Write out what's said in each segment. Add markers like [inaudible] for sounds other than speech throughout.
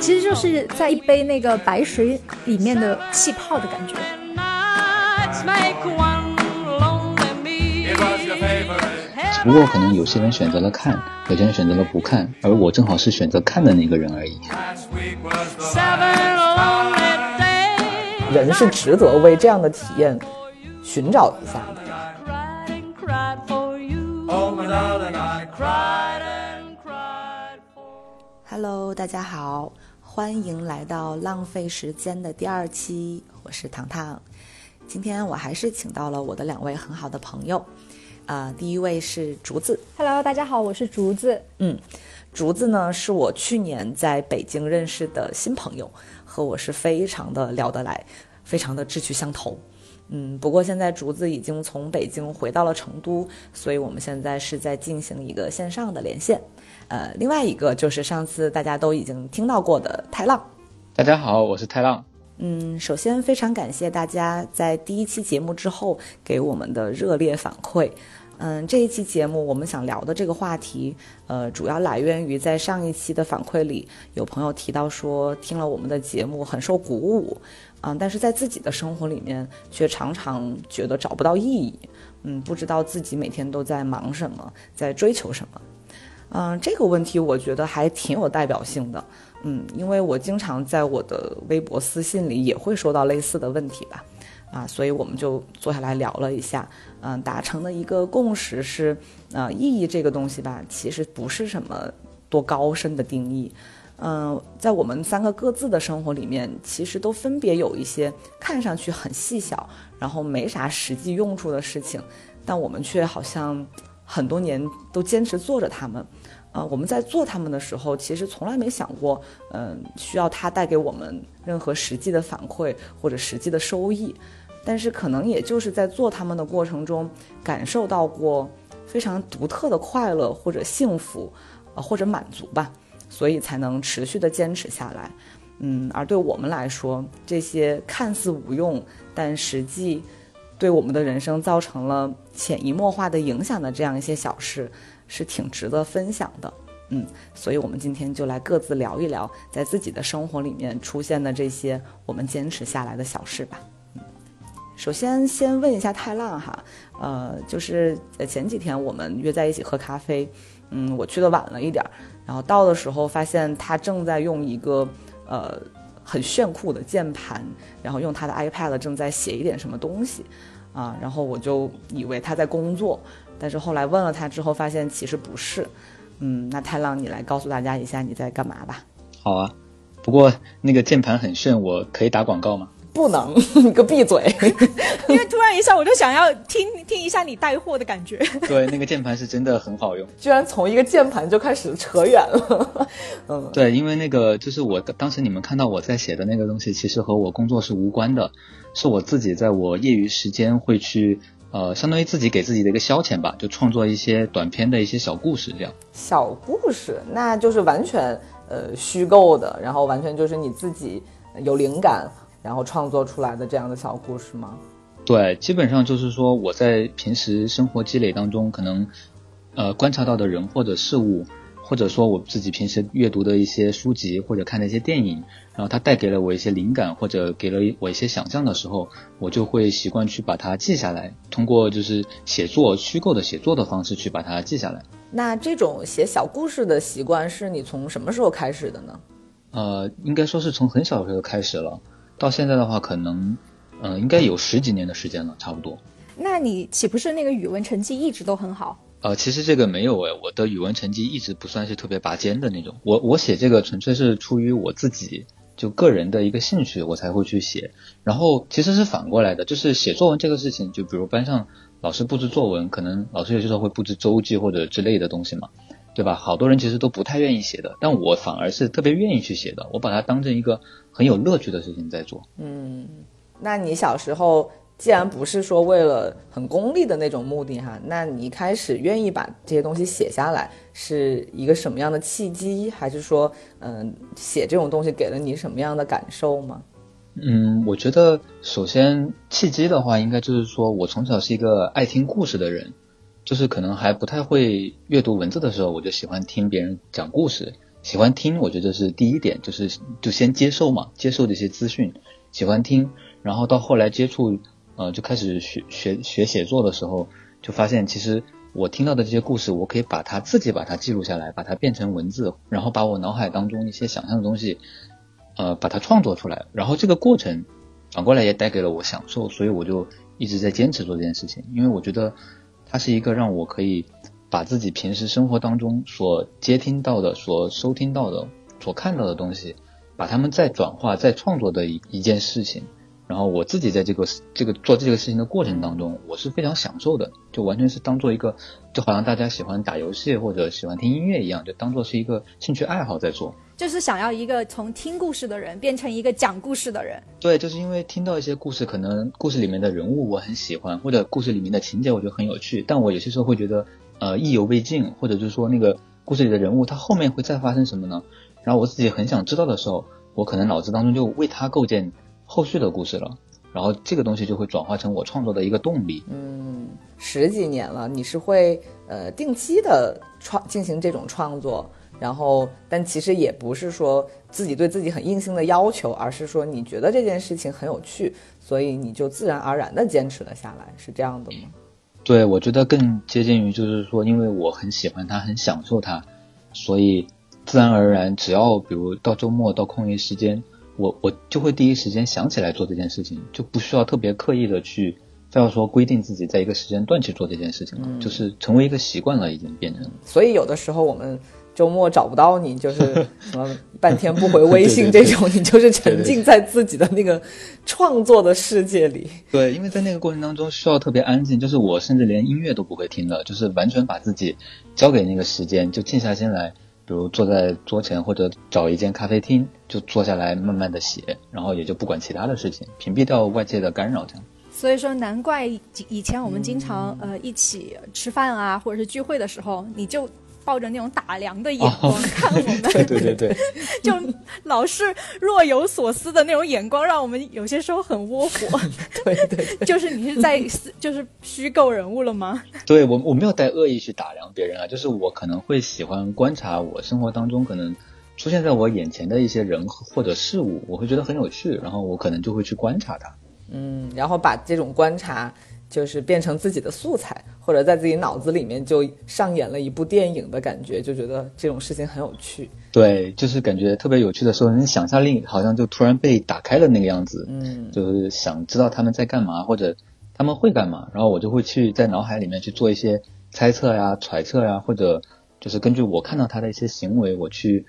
其实就是在一杯那个白水里面的气泡的感觉。只不过可能有些人选择了看，有些人选择了不看，而我正好是选择看的那个人而已。人是值得为这样的体验寻找一下 Hello，大家好，欢迎来到浪费时间的第二期，我是糖糖。今天我还是请到了我的两位很好的朋友，啊，第一位是竹子。Hello，大家好，我是竹子。嗯，竹子呢是我去年在北京认识的新朋友，和我是非常的聊得来，非常的志趣相投。嗯，不过现在竹子已经从北京回到了成都，所以我们现在是在进行一个线上的连线。呃，另外一个就是上次大家都已经听到过的太浪。大家好，我是太浪。嗯，首先非常感谢大家在第一期节目之后给我们的热烈反馈。嗯，这一期节目我们想聊的这个话题，呃，主要来源于在上一期的反馈里，有朋友提到说听了我们的节目很受鼓舞，嗯，但是在自己的生活里面却常常觉得找不到意义，嗯，不知道自己每天都在忙什么，在追求什么。嗯，这个问题我觉得还挺有代表性的。嗯，因为我经常在我的微博私信里也会收到类似的问题吧，啊，所以我们就坐下来聊了一下，嗯，达成的一个共识是，呃，意义这个东西吧，其实不是什么多高深的定义，嗯，在我们三个各自的生活里面，其实都分别有一些看上去很细小，然后没啥实际用处的事情，但我们却好像很多年都坚持做着它们。呃，我们在做他们的时候，其实从来没想过，嗯、需要它带给我们任何实际的反馈或者实际的收益。但是可能也就是在做他们的过程中，感受到过非常独特的快乐或者幸福，呃或者满足吧，所以才能持续的坚持下来。嗯，而对我们来说，这些看似无用，但实际对我们的人生造成了潜移默化的影响的这样一些小事，是挺值得分享的。嗯，所以我们今天就来各自聊一聊，在自己的生活里面出现的这些我们坚持下来的小事吧。嗯，首先先问一下太浪哈，呃，就是呃前几天我们约在一起喝咖啡，嗯，我去的晚了一点儿，然后到的时候发现他正在用一个呃很炫酷的键盘，然后用他的 iPad 正在写一点什么东西，啊，然后我就以为他在工作，但是后来问了他之后，发现其实不是。嗯，那太浪，你来告诉大家一下你在干嘛吧。好啊，不过那个键盘很炫，我可以打广告吗？不能，[laughs] 你个闭嘴！[laughs] 因为突然一下，我就想要听听一下你带货的感觉。[laughs] 对，那个键盘是真的很好用。居然从一个键盘就开始扯远了。嗯，对，因为那个就是我当时你们看到我在写的那个东西，其实和我工作是无关的，是我自己在我业余时间会去。呃，相当于自己给自己的一个消遣吧，就创作一些短篇的一些小故事，这样。小故事，那就是完全呃虚构的，然后完全就是你自己有灵感，然后创作出来的这样的小故事吗？对，基本上就是说我在平时生活积累当中，可能呃观察到的人或者事物，或者说我自己平时阅读的一些书籍或者看的一些电影，然后它带给了我一些灵感或者给了我一些想象的时候，我就会习惯去把它记下来，通过就是写作虚构的写作的方式去把它记下来。那这种写小故事的习惯是你从什么时候开始的呢？呃，应该说是从很小的时候开始了，到现在的话，可能嗯、呃、应该有十几年的时间了，差不多。那你岂不是那个语文成绩一直都很好？呃，其实这个没有诶，我的语文成绩一直不算是特别拔尖的那种。我我写这个纯粹是出于我自己就个人的一个兴趣，我才会去写。然后其实是反过来的，就是写作文这个事情，就比如班上老师布置作文，可能老师有些时候会布置周记或者之类的东西嘛，对吧？好多人其实都不太愿意写的，但我反而是特别愿意去写的，我把它当成一个很有乐趣的事情在做。嗯，那你小时候？既然不是说为了很功利的那种目的哈，那你一开始愿意把这些东西写下来，是一个什么样的契机？还是说，嗯，写这种东西给了你什么样的感受吗？嗯，我觉得首先契机的话，应该就是说我从小是一个爱听故事的人，就是可能还不太会阅读文字的时候，我就喜欢听别人讲故事。喜欢听，我觉得是第一点，就是就先接受嘛，接受这些资讯，喜欢听。然后到后来接触，呃，就开始学学学写作的时候，就发现其实我听到的这些故事，我可以把它自己把它记录下来，把它变成文字，然后把我脑海当中一些想象的东西，呃，把它创作出来。然后这个过程反过来也带给了我享受，所以我就一直在坚持做这件事情，因为我觉得它是一个让我可以。把自己平时生活当中所接听到的、所收听到的、所看到的东西，把它们再转化、再创作的一一件事情。然后我自己在这个这个做这个事情的过程当中，我是非常享受的，就完全是当做一个，就好像大家喜欢打游戏或者喜欢听音乐一样，就当做是一个兴趣爱好在做。就是想要一个从听故事的人变成一个讲故事的人。对，就是因为听到一些故事，可能故事里面的人物我很喜欢，或者故事里面的情节我觉得很有趣，但我有些时候会觉得。呃，意犹未尽，或者就是说那个故事里的人物，他后面会再发生什么呢？然后我自己很想知道的时候，我可能脑子当中就为他构建后续的故事了，然后这个东西就会转化成我创作的一个动力。嗯，十几年了，你是会呃定期的创进行这种创作，然后但其实也不是说自己对自己很硬性的要求，而是说你觉得这件事情很有趣，所以你就自然而然的坚持了下来，是这样的吗？对，我觉得更接近于就是说，因为我很喜欢它，很享受它，所以自然而然，只要比如到周末到空余时间，我我就会第一时间想起来做这件事情，就不需要特别刻意的去，非要说规定自己在一个时间段去做这件事情了，就是成为一个习惯了，已经变成。所以有的时候我们。周末找不到你，就是 [laughs] 什么半天不回微信这种，你就是沉浸在自己的那个创作的世界里。[laughs] 对，因为在那个过程当中需要特别安静，就是我甚至连音乐都不会听的，就是完全把自己交给那个时间，就静下心来，比如坐在桌前或者找一间咖啡厅，就坐下来慢慢的写，然后也就不管其他的事情，屏蔽掉外界的干扰，这样。所以说，难怪以前我们经常呃一起吃饭啊，或者是聚会的时候，你就。抱着那种打量的眼光 [laughs] 看我们，对对对对，[laughs] 就老是若有所思的那种眼光，让我们有些时候很窝火。对 [laughs] 对，就是你是在就是虚构人物了吗？对我我没有带恶意去打量别人啊，就是我可能会喜欢观察我生活当中可能出现在我眼前的一些人或者事物，我会觉得很有趣，然后我可能就会去观察它。嗯，然后把这种观察。就是变成自己的素材，或者在自己脑子里面就上演了一部电影的感觉，就觉得这种事情很有趣。对，就是感觉特别有趣的时候，你想象力好像就突然被打开了那个样子。嗯，就是想知道他们在干嘛，或者他们会干嘛，然后我就会去在脑海里面去做一些猜测呀、揣测呀，或者就是根据我看到他的一些行为，我去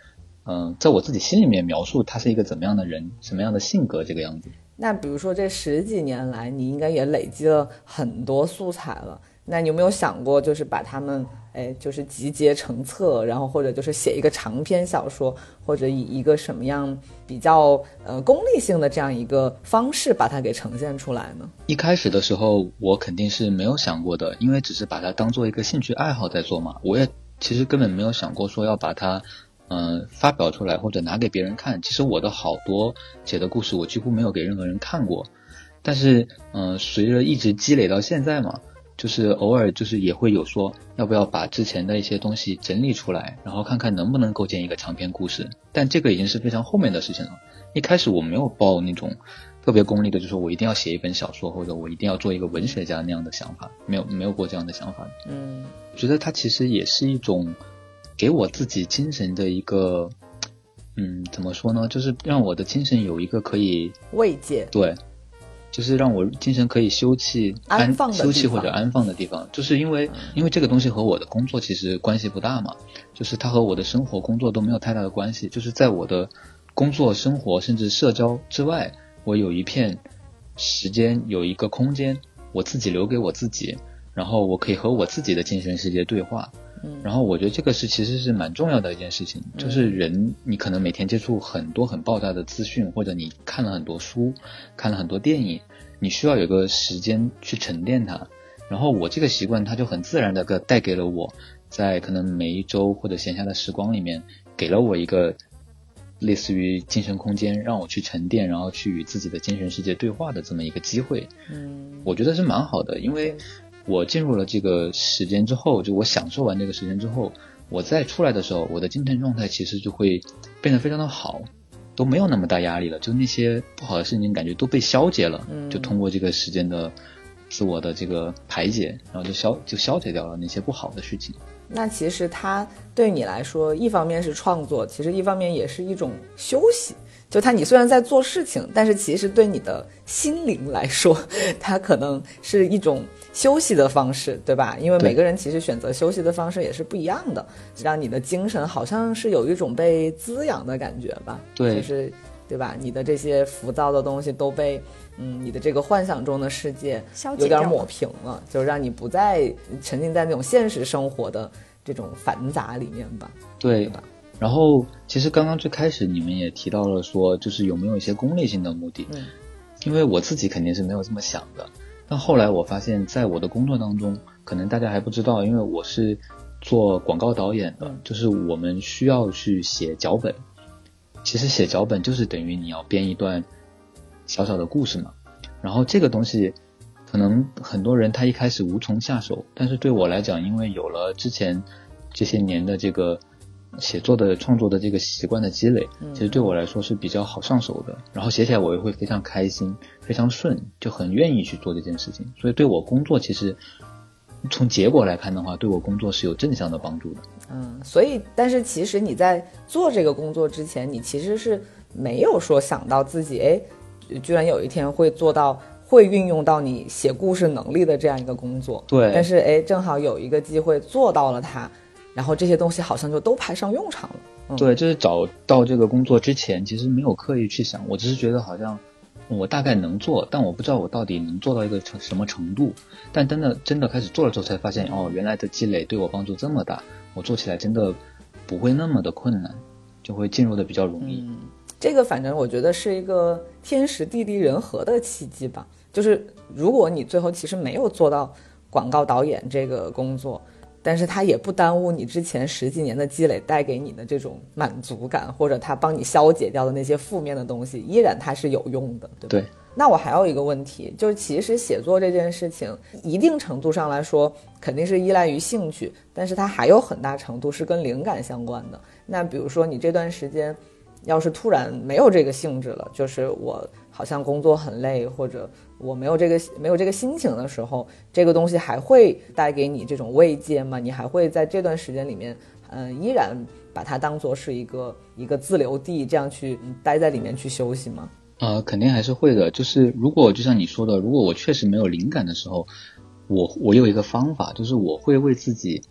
嗯，在我自己心里面描述他是一个怎么样的人，什么样的性格这个样子。那比如说这十几年来，你应该也累积了很多素材了。那你有没有想过，就是把它们，哎，就是集结成册，然后或者就是写一个长篇小说，或者以一个什么样比较呃功利性的这样一个方式把它给呈现出来呢？一开始的时候，我肯定是没有想过的，因为只是把它当做一个兴趣爱好在做嘛。我也其实根本没有想过说要把它。嗯，发表出来或者拿给别人看。其实我的好多写的故事，我几乎没有给任何人看过。但是，嗯，随着一直积累到现在嘛，就是偶尔就是也会有说，要不要把之前的一些东西整理出来，然后看看能不能构建一个长篇故事。但这个已经是非常后面的事情了。一开始我没有抱那种特别功利的，就是我一定要写一本小说，或者我一定要做一个文学家那样的想法，没有没有过这样的想法。嗯，我觉得它其实也是一种。给我自己精神的一个，嗯，怎么说呢？就是让我的精神有一个可以慰藉，对，就是让我精神可以休憩、安放、休憩或者安放的地方。就是因为，因为这个东西和我的工作其实关系不大嘛，就是它和我的生活、工作都没有太大的关系。就是在我的工作、生活甚至社交之外，我有一片时间，有一个空间，我自己留给我自己，然后我可以和我自己的精神世界对话。然后我觉得这个是其实是蛮重要的一件事情，就是人你可能每天接触很多很爆炸的资讯，或者你看了很多书，看了很多电影，你需要有个时间去沉淀它。然后我这个习惯，它就很自然的个带给了我，在可能每一周或者闲暇的时光里面，给了我一个类似于精神空间，让我去沉淀，然后去与自己的精神世界对话的这么一个机会。嗯，我觉得是蛮好的，因为。我进入了这个时间之后，就我享受完这个时间之后，我再出来的时候，我的精神状态其实就会变得非常的好，都没有那么大压力了，就那些不好的事情感觉都被消解了，就通过这个时间的自我的这个排解，然后就消就消解掉了那些不好的事情。那其实它对你来说，一方面是创作，其实一方面也是一种休息。就它，你虽然在做事情，但是其实对你的心灵来说，[laughs] 它可能是一种休息的方式，对吧？因为每个人其实选择休息的方式也是不一样的，让你的精神好像是有一种被滋养的感觉吧？对，就是对吧？你的这些浮躁的东西都被，嗯，你的这个幻想中的世界有点抹平了，就让你不再沉浸在那种现实生活的这种繁杂里面吧？对吧？然后，其实刚刚最开始你们也提到了说，就是有没有一些功利性的目的？嗯，因为我自己肯定是没有这么想的。但后来我发现，在我的工作当中，可能大家还不知道，因为我是做广告导演的，就是我们需要去写脚本。其实写脚本就是等于你要编一段小小的故事嘛。然后这个东西，可能很多人他一开始无从下手，但是对我来讲，因为有了之前这些年的这个。写作的创作的这个习惯的积累，其实对我来说是比较好上手的。然后写起来我也会非常开心，非常顺，就很愿意去做这件事情。所以对我工作其实从结果来看的话，对我工作是有正向的帮助的。嗯，所以但是其实你在做这个工作之前，你其实是没有说想到自己哎，居然有一天会做到会运用到你写故事能力的这样一个工作。对，但是哎，正好有一个机会做到了它。然后这些东西好像就都派上用场了。对，就是找到这个工作之前，其实没有刻意去想，我只是觉得好像我大概能做，但我不知道我到底能做到一个成什么程度。但真的真的开始做了之后，才发现哦，原来的积累对我帮助这么大，我做起来真的不会那么的困难，就会进入的比较容易。这个反正我觉得是一个天时地利人和的契机吧。就是如果你最后其实没有做到广告导演这个工作。但是它也不耽误你之前十几年的积累带给你的这种满足感，或者它帮你消解掉的那些负面的东西，依然它是有用的，对吧？对。那我还有一个问题，就是其实写作这件事情，一定程度上来说肯定是依赖于兴趣，但是它还有很大程度是跟灵感相关的。那比如说你这段时间，要是突然没有这个兴致了，就是我好像工作很累，或者。我没有这个没有这个心情的时候，这个东西还会带给你这种慰藉吗？你还会在这段时间里面，嗯，依然把它当做是一个一个自留地，这样去待在里面去休息吗？呃，肯定还是会的。就是如果就像你说的，如果我确实没有灵感的时候，我我有一个方法，就是我会为自己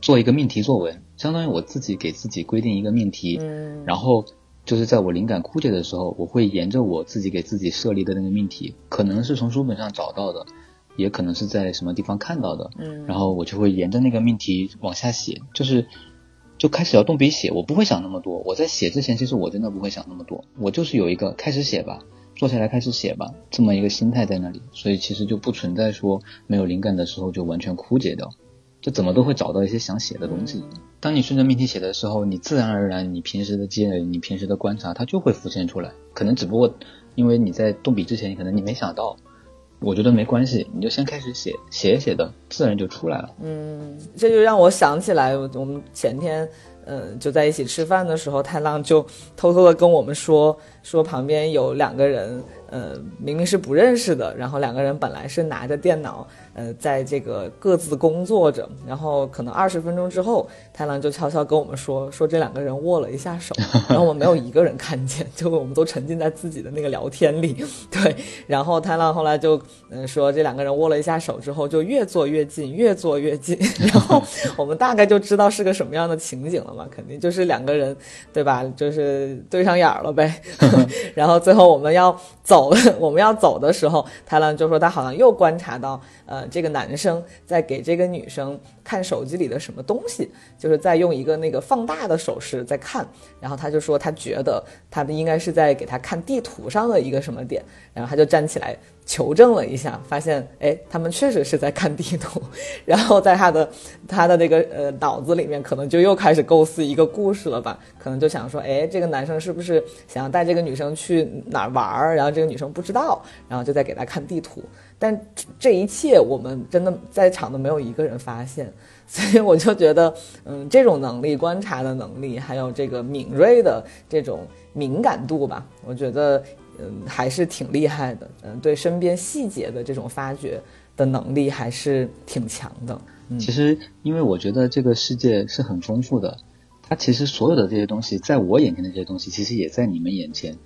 做一个命题作文，相当于我自己给自己规定一个命题，嗯，然后。就是在我灵感枯竭的时候，我会沿着我自己给自己设立的那个命题，可能是从书本上找到的，也可能是在什么地方看到的，嗯，然后我就会沿着那个命题往下写，就是就开始要动笔写，我不会想那么多。我在写之前，其实我真的不会想那么多，我就是有一个开始写吧，坐下来开始写吧这么一个心态在那里，所以其实就不存在说没有灵感的时候就完全枯竭掉。就怎么都会找到一些想写的东西。当你顺着命题写的时候，你自然而然，你平时的积累，你平时的观察，它就会浮现出来。可能只不过因为你在动笔之前，可能你没想到。我觉得没关系，你就先开始写，写写的，自然就出来了。嗯，这就让我想起来，我们前天，嗯，就在一起吃饭的时候，太浪就偷偷的跟我们说，说旁边有两个人，呃，明明是不认识的，然后两个人本来是拿着电脑。呃，在这个各自工作着，然后可能二十分钟之后，太郎就悄悄跟我们说，说这两个人握了一下手，[laughs] 然后我们没有一个人看见，就我们都沉浸在自己的那个聊天里，[laughs] 对。然后太郎后来就嗯说，这两个人握了一下手之后，就越坐越近，越坐越近，[laughs] 然后我们大概就知道是个什么样的情景了嘛，肯定就是两个人，对吧？就是对上眼了呗。然后最后我们要走，我们要走的时候，太郎就说他好像又观察到。呃，这个男生在给这个女生看手机里的什么东西，就是在用一个那个放大的手势在看，然后他就说他觉得他的应该是在给他看地图上的一个什么点，然后他就站起来。求证了一下，发现哎，他们确实是在看地图，[laughs] 然后在他的他的那个呃脑子里面，可能就又开始构思一个故事了吧？可能就想说，哎，这个男生是不是想要带这个女生去哪儿玩儿？然后这个女生不知道，然后就在给他看地图。但这一切我们真的在场的没有一个人发现，[laughs] 所以我就觉得，嗯，这种能力、观察的能力，还有这个敏锐的这种敏感度吧，我觉得，嗯，还是挺厉害的。嗯，对身边细节的这种发掘的能力还是挺强的。其实，因为我觉得这个世界是很丰富的，它其实所有的这些东西，在我眼前的这些东西，其实也在你们眼前。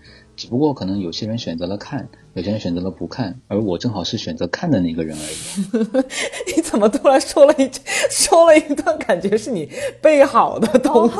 只不过可能有些人选择了看，有些人选择了不看，而我正好是选择看的那个人而已。[laughs] 你怎么突然说了一说了一段，感觉是你背好的东西？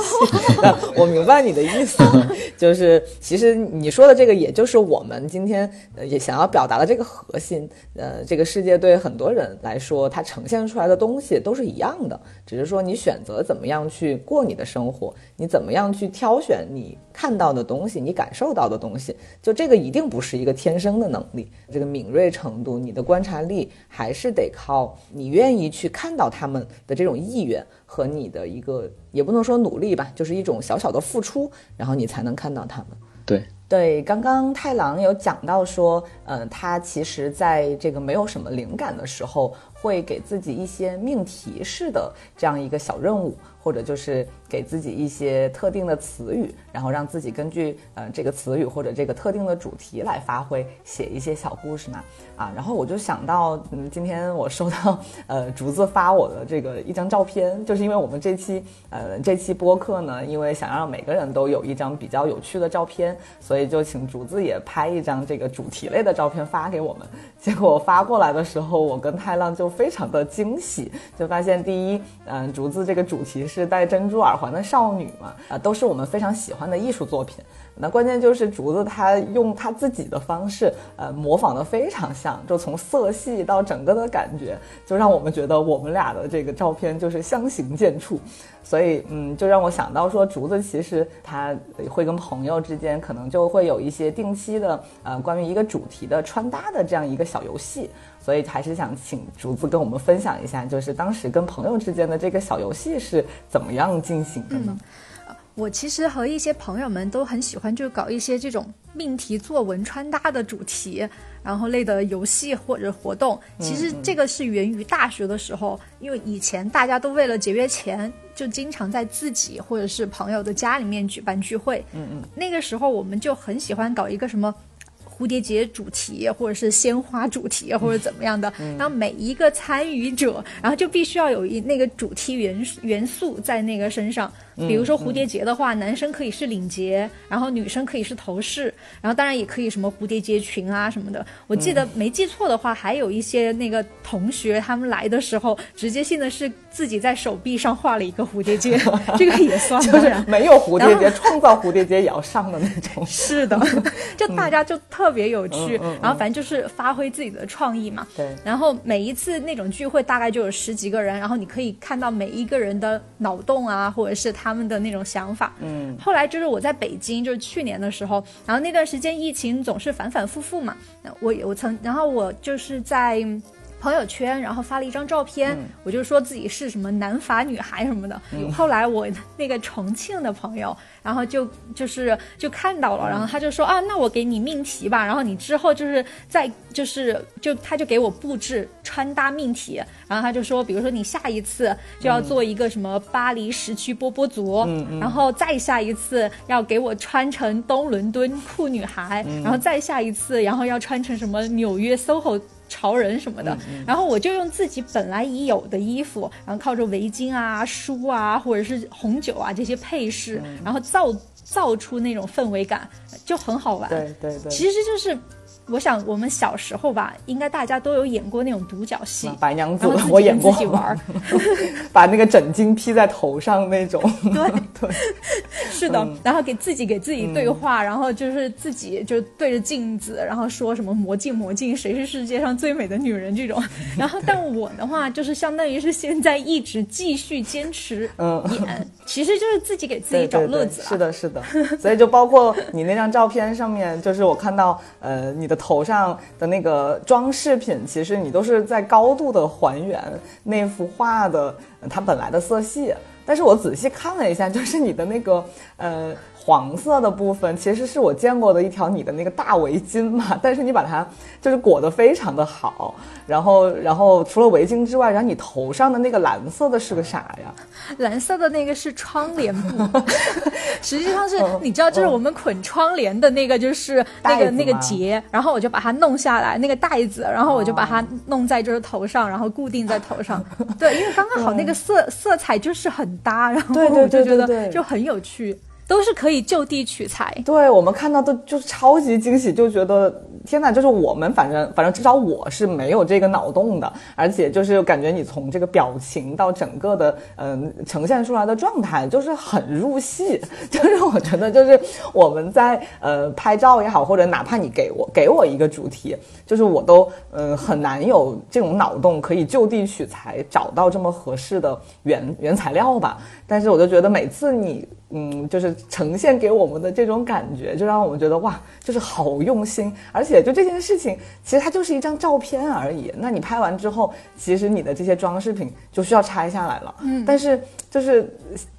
[laughs] 我明白你的意思，[laughs] 就是其实你说的这个，也就是我们今天也想要表达的这个核心。呃，这个世界对很多人来说，它呈现出来的东西都是一样的，只是说你选择怎么样去过你的生活，你怎么样去挑选你看到的东西，你感受到的东西。就这个一定不是一个天生的能力，这个敏锐程度，你的观察力还是得靠你愿意去看到他们的这种意愿和你的一个，也不能说努力吧，就是一种小小的付出，然后你才能看到他们。对对，刚刚太郎有讲到说，呃，他其实在这个没有什么灵感的时候，会给自己一些命题式的这样一个小任务。或者就是给自己一些特定的词语，然后让自己根据呃这个词语或者这个特定的主题来发挥，写一些小故事嘛。啊，然后我就想到，嗯，今天我收到呃竹子发我的这个一张照片，就是因为我们这期呃这期播客呢，因为想让每个人都有一张比较有趣的照片，所以就请竹子也拍一张这个主题类的照片发给我们。结果发过来的时候，我跟太浪就非常的惊喜，就发现第一，嗯，竹子这个主题是戴珍珠耳环的少女嘛，啊，都是我们非常喜欢的艺术作品。那关键就是竹子他用他自己的方式，呃，模仿的非常像，就从色系到整个的感觉，就让我们觉得我们俩的这个照片就是相形见绌。所以，嗯，就让我想到说，竹子其实他会跟朋友之间可能就会有一些定期的，呃，关于一个主题的穿搭的这样一个小游戏。所以还是想请竹子跟我们分享一下，就是当时跟朋友之间的这个小游戏是怎么样进行的呢？我其实和一些朋友们都很喜欢，就搞一些这种命题作文穿搭的主题，然后类的游戏或者活动。其实这个是源于大学的时候，因为以前大家都为了节约钱，就经常在自己或者是朋友的家里面举办聚会。嗯嗯，那个时候我们就很喜欢搞一个什么。蝴蝶结主题，或者是鲜花主题，或者怎么样的，然后每一个参与者，然后就必须要有一那个主题元元素在那个身上。比如说蝴蝶结的话，男生可以是领结，然后女生可以是头饰，然后当然也可以什么蝴蝶结裙啊什么的。我记得没记错的话，还有一些那个同学他们来的时候，直接性的是自己在手臂上画了一个蝴蝶结，[laughs] 这个也算就是没有蝴蝶结，创造蝴蝶结也要上的那种。[laughs] 是的，[laughs] 就大家就特别有趣，然后反正就是发挥自己的创意嘛。对。然后每一次那种聚会大概就有十几个人，然后你可以看到每一个人的脑洞啊，或者是他。他们的那种想法，嗯，后来就是我在北京，就是去年的时候，然后那段时间疫情总是反反复复嘛，我我曾，然后我就是在。朋友圈，然后发了一张照片，我就说自己是什么南法女孩什么的。后来我那个重庆的朋友，然后就就是就看到了，然后他就说啊，那我给你命题吧，然后你之后就是再就是就他就给我布置穿搭命题，然后他就说，比如说你下一次就要做一个什么巴黎时区波波族，然后再下一次要给我穿成东伦敦酷女孩，然后再下一次，然后要穿成什么纽约 SOHO。潮人什么的，然后我就用自己本来已有的衣服，然后靠着围巾啊、书啊，或者是红酒啊这些配饰，然后造造出那种氛围感，就很好玩。对对对，其实就是。我想我们小时候吧，应该大家都有演过那种独角戏，白娘子，我演过，自己玩，[laughs] 把那个枕巾披在头上那种。[laughs] 对。[laughs] 对，是的，然后给自己给自己对话，然后就是自己就对着镜子，然后说什么魔镜魔镜，谁是世界上最美的女人这种。然后，但我的话就是相当于是现在一直继续坚持演，其实就是自己给自己找乐子。是的，是的，所以就包括你那张照片上面，就是我看到呃你头上的那个装饰品，其实你都是在高度的还原那幅画的它本来的色系。但是我仔细看了一下，就是你的那个呃黄色的部分其实是我见过的一条你的那个大围巾嘛，但是你把它就是裹得非常的好，然后然后除了围巾之外，然后你头上的那个蓝色的是个啥呀？蓝色的那个是窗帘布，[laughs] 实际上是你知道，就是我们捆窗帘的那个就是那个那个结，然后我就把它弄下来那个带子，然后我就把它弄在就是头上，然后固定在头上。[laughs] 对，因为刚刚好那个色色彩就是很搭，然后我就觉得就很有趣。都是可以就地取材，对我们看到的就是超级惊喜，就觉得天哪，就是我们反正反正至少我是没有这个脑洞的，而且就是感觉你从这个表情到整个的嗯呈现出来的状态，就是很入戏，就是我觉得就是我们在呃拍照也好，或者哪怕你给我给我一个主题，就是我都嗯很难有这种脑洞可以就地取材找到这么合适的原原材料吧，但是我就觉得每次你。嗯，就是呈现给我们的这种感觉，就让我们觉得哇，就是好用心。而且就这件事情，其实它就是一张照片而已。那你拍完之后，其实你的这些装饰品就需要拆下来了。嗯，但是就是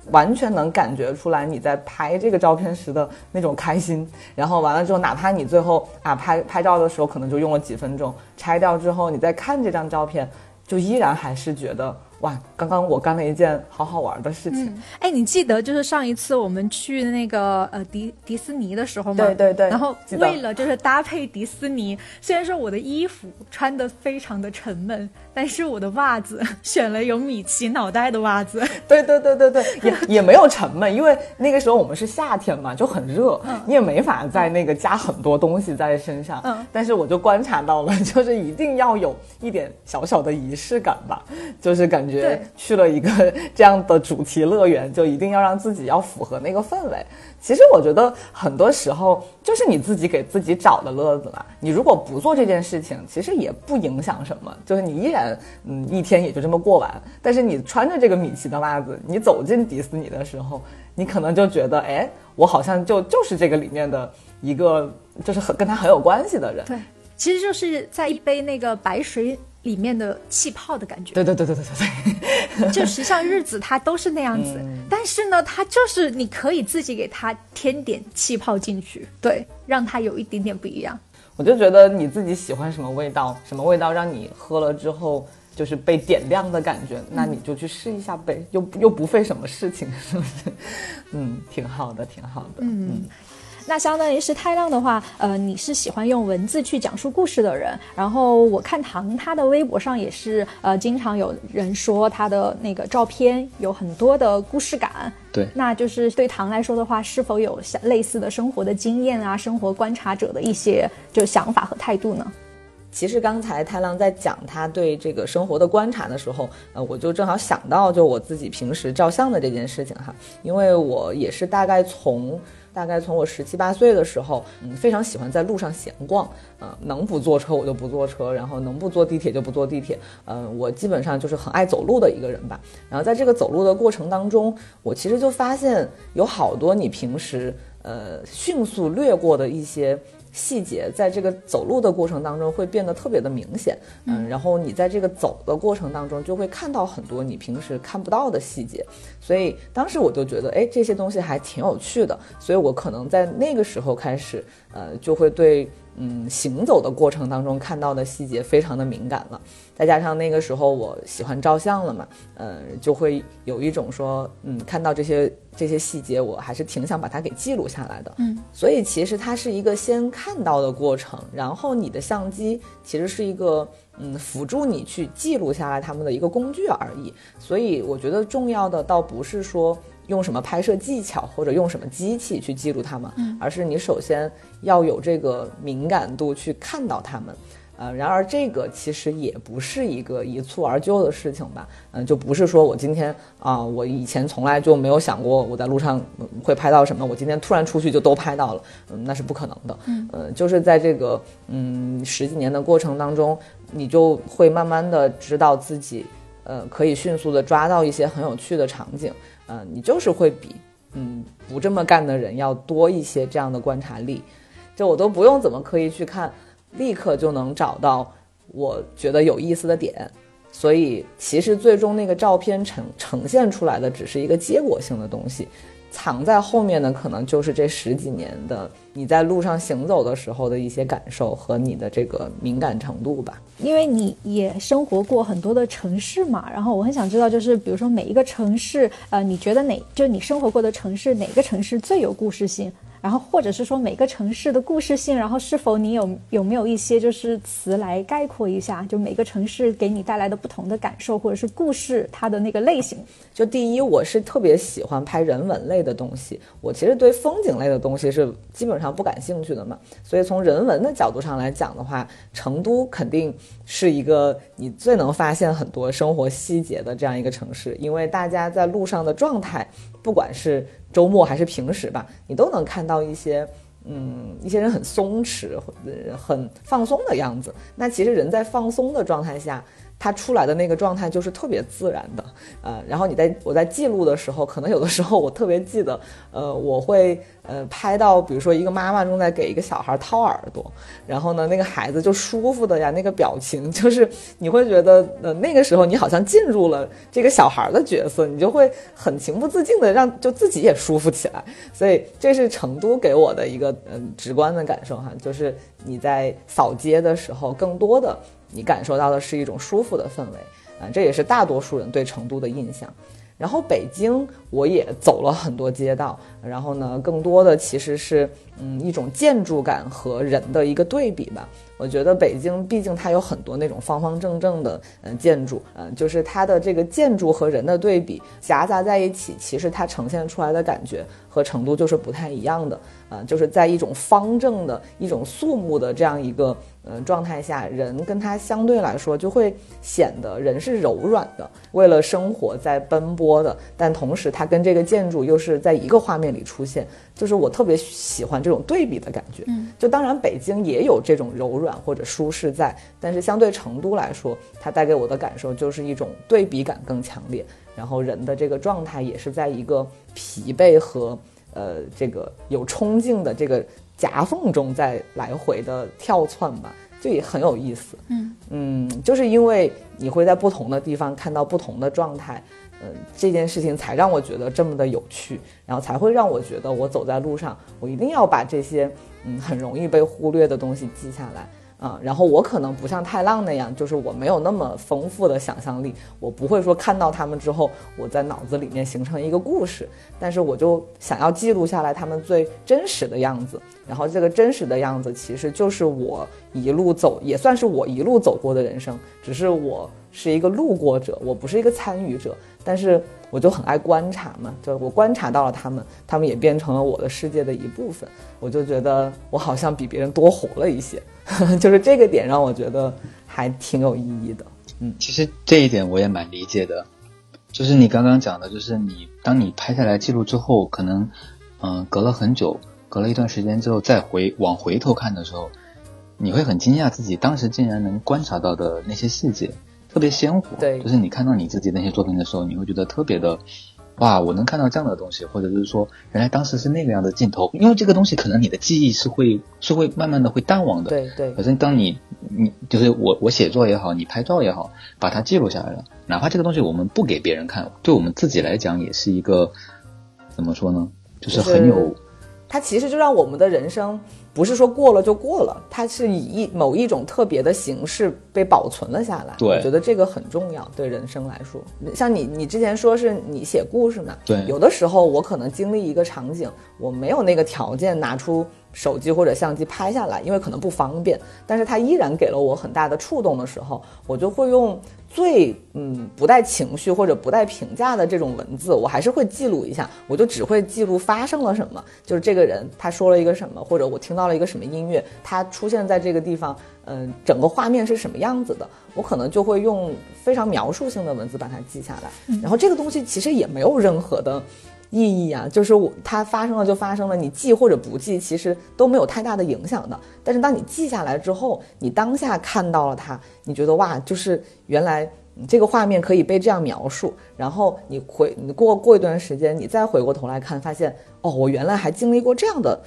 完全能感觉出来你在拍这个照片时的那种开心。然后完了之后，哪怕你最后啊拍拍照的时候可能就用了几分钟，拆掉之后，你再看这张照片，就依然还是觉得。哇，刚刚我干了一件好好玩的事情。哎，你记得就是上一次我们去那个呃迪迪士尼的时候吗？对对对。然后为了就是搭配迪士尼，虽然说我的衣服穿的非常的沉闷，但是我的袜子 [laughs] 选了有米奇脑袋的袜子。[laughs] 对对对对对，也也没有沉闷，因为那个时候我们是夏天嘛，就很热，你也没法在那个加很多东西在身上。嗯。但是我就观察到了，[laughs] 就是一定要有一点小小的仪式感吧，就是感觉。觉去了一个 [laughs] 这样的主题乐园，就一定要让自己要符合那个氛围。其实我觉得很多时候就是你自己给自己找的乐子嘛。你如果不做这件事情，其实也不影响什么，就是你依然嗯一天也就这么过完。但是你穿着这个米奇的袜子，你走进迪士尼的时候，你可能就觉得，哎，我好像就就是这个里面的一个，就是很跟他很有关系的人。对，其实就是在一杯那个白水。里面的气泡的感觉，对对对对对对对，[laughs] 就实际上日子它都是那样子，但是呢，它就是你可以自己给它添点气泡进去，对，让它有一点点不一样。我就觉得你自己喜欢什么味道，什么味道让你喝了之后就是被点亮的感觉，那你就去试一下呗，又又不费什么事情，是不是？嗯，挺好的，挺好的，嗯。那相当于是太浪的话，呃，你是喜欢用文字去讲述故事的人。然后我看唐他的微博上也是，呃，经常有人说他的那个照片有很多的故事感。对，那就是对唐来说的话，是否有像类似的生活的经验啊，生活观察者的一些就想法和态度呢？其实刚才太郎在讲他对这个生活的观察的时候，呃，我就正好想到就我自己平时照相的这件事情哈，因为我也是大概从。大概从我十七八岁的时候，嗯，非常喜欢在路上闲逛，呃，能不坐车我就不坐车，然后能不坐地铁就不坐地铁，嗯，我基本上就是很爱走路的一个人吧。然后在这个走路的过程当中，我其实就发现有好多你平时呃迅速略过的一些。细节在这个走路的过程当中会变得特别的明显，嗯，然后你在这个走的过程当中就会看到很多你平时看不到的细节，所以当时我就觉得，哎，这些东西还挺有趣的，所以我可能在那个时候开始，呃，就会对。嗯，行走的过程当中看到的细节非常的敏感了，再加上那个时候我喜欢照相了嘛，呃，就会有一种说，嗯，看到这些这些细节，我还是挺想把它给记录下来的。嗯，所以其实它是一个先看到的过程，然后你的相机其实是一个嗯辅助你去记录下来他们的一个工具而已。所以我觉得重要的倒不是说。用什么拍摄技巧，或者用什么机器去记录它们，而是你首先要有这个敏感度去看到它们。呃，然而这个其实也不是一个一蹴而就的事情吧？嗯，就不是说我今天啊，我以前从来就没有想过我在路上会拍到什么，我今天突然出去就都拍到了，嗯，那是不可能的。嗯，呃，就是在这个嗯十几年的过程当中，你就会慢慢的知道自己，呃，可以迅速的抓到一些很有趣的场景。嗯，你就是会比嗯不这么干的人要多一些这样的观察力，就我都不用怎么刻意去看，立刻就能找到我觉得有意思的点。所以其实最终那个照片呈呈现出来的只是一个结果性的东西，藏在后面的可能就是这十几年的你在路上行走的时候的一些感受和你的这个敏感程度吧。因为你也生活过很多的城市嘛，然后我很想知道，就是比如说每一个城市，呃，你觉得哪就你生活过的城市哪个城市最有故事性？然后，或者是说每个城市的故事性，然后是否你有有没有一些就是词来概括一下，就每个城市给你带来的不同的感受，或者是故事它的那个类型。就第一，我是特别喜欢拍人文类的东西，我其实对风景类的东西是基本上不感兴趣的嘛。所以从人文的角度上来讲的话，成都肯定是一个你最能发现很多生活细节的这样一个城市，因为大家在路上的状态，不管是。周末还是平时吧，你都能看到一些，嗯，一些人很松弛、很放松的样子。那其实人在放松的状态下。他出来的那个状态就是特别自然的，呃，然后你在我在记录的时候，可能有的时候我特别记得，呃，我会呃拍到，比如说一个妈妈正在给一个小孩掏耳朵，然后呢，那个孩子就舒服的呀，那个表情就是你会觉得，呃，那个时候你好像进入了这个小孩的角色，你就会很情不自禁的让就自己也舒服起来。所以这是成都给我的一个嗯直观的感受哈，就是你在扫街的时候，更多的。你感受到的是一种舒服的氛围，啊，这也是大多数人对成都的印象。然后北京，我也走了很多街道，然后呢，更多的其实是，嗯，一种建筑感和人的一个对比吧。我觉得北京毕竟它有很多那种方方正正的，嗯，建筑，嗯，就是它的这个建筑和人的对比夹杂在一起，其实它呈现出来的感觉和成都就是不太一样的，啊，就是在一种方正的一种肃穆的这样一个。呃，状态下人跟他相对来说就会显得人是柔软的，为了生活在奔波的，但同时他跟这个建筑又是在一个画面里出现，就是我特别喜欢这种对比的感觉。嗯，就当然北京也有这种柔软或者舒适在，但是相对成都来说，它带给我的感受就是一种对比感更强烈，然后人的这个状态也是在一个疲惫和呃这个有冲劲的这个。夹缝中在来回的跳窜吧，就也很有意思。嗯嗯，就是因为你会在不同的地方看到不同的状态，嗯，这件事情才让我觉得这么的有趣，然后才会让我觉得我走在路上，我一定要把这些嗯很容易被忽略的东西记下来。啊，然后我可能不像太浪那样，就是我没有那么丰富的想象力，我不会说看到他们之后，我在脑子里面形成一个故事，但是我就想要记录下来他们最真实的样子，然后这个真实的样子其实就是我一路走，也算是我一路走过的人生，只是我是一个路过者，我不是一个参与者，但是。我就很爱观察嘛，就我观察到了他们，他们也变成了我的世界的一部分。我就觉得我好像比别人多活了一些，[laughs] 就是这个点让我觉得还挺有意义的。嗯，其实这一点我也蛮理解的，就是你刚刚讲的，就是你当你拍下来记录之后，可能嗯隔了很久，隔了一段时间之后再回往回头看的时候，你会很惊讶自己当时竟然能观察到的那些细节。特别鲜活，对，就是你看到你自己那些作品的时候，你会觉得特别的，哇，我能看到这样的东西，或者是说，原来当时是那个样的镜头，因为这个东西可能你的记忆是会是会慢慢的会淡忘的，对对。可是当你你就是我我写作也好，你拍照也好，把它记录下来了，哪怕这个东西我们不给别人看，对我们自己来讲也是一个怎么说呢？就是很有，它其实就让我们的人生。不是说过了就过了，它是以一某一种特别的形式被保存了下来。对，我觉得这个很重要，对人生来说。像你，你之前说是你写故事嘛？对。有的时候我可能经历一个场景，我没有那个条件拿出手机或者相机拍下来，因为可能不方便。但是它依然给了我很大的触动的时候，我就会用。最嗯不带情绪或者不带评价的这种文字，我还是会记录一下。我就只会记录发生了什么，就是这个人他说了一个什么，或者我听到了一个什么音乐，他出现在这个地方，嗯，整个画面是什么样子的，我可能就会用非常描述性的文字把它记下来。然后这个东西其实也没有任何的。意义啊，就是我它发生了就发生了，你记或者不记，其实都没有太大的影响的。但是当你记下来之后，你当下看到了它，你觉得哇，就是原来这个画面可以被这样描述。然后你回你过过一段时间，你再回过头来看，发现哦，我原来还经历过这样的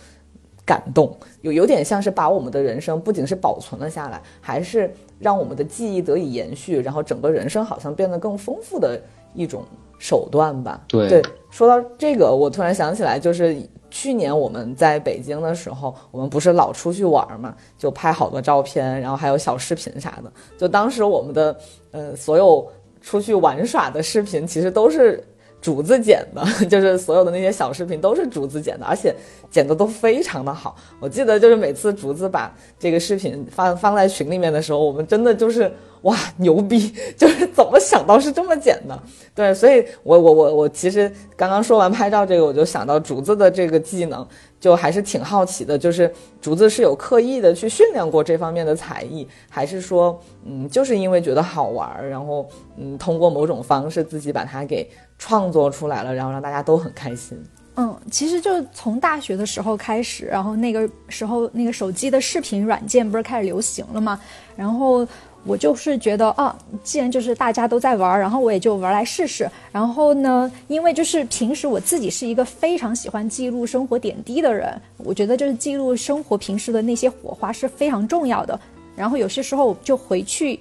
感动，有有点像是把我们的人生不仅是保存了下来，还是让我们的记忆得以延续，然后整个人生好像变得更丰富的一种。手段吧。对对，说到这个，我突然想起来，就是去年我们在北京的时候，我们不是老出去玩嘛，就拍好多照片，然后还有小视频啥的。就当时我们的呃所有出去玩耍的视频，其实都是。竹子剪的，[laughs] 就是所有的那些小视频都是竹子剪的，而且剪的都非常的好。我记得就是每次竹子把这个视频放放在群里面的时候，我们真的就是哇牛逼，就是怎么想到是这么剪的？对，所以我我我我其实刚刚说完拍照这个，我就想到竹子的这个技能。就还是挺好奇的，就是竹子是有刻意的去训练过这方面的才艺，还是说，嗯，就是因为觉得好玩，然后，嗯，通过某种方式自己把它给创作出来了，然后让大家都很开心。嗯，其实就从大学的时候开始，然后那个时候那个手机的视频软件不是开始流行了吗？然后。我就是觉得啊，既然就是大家都在玩，然后我也就玩来试试。然后呢，因为就是平时我自己是一个非常喜欢记录生活点滴的人，我觉得就是记录生活平时的那些火花是非常重要的。然后有些时候我就回去，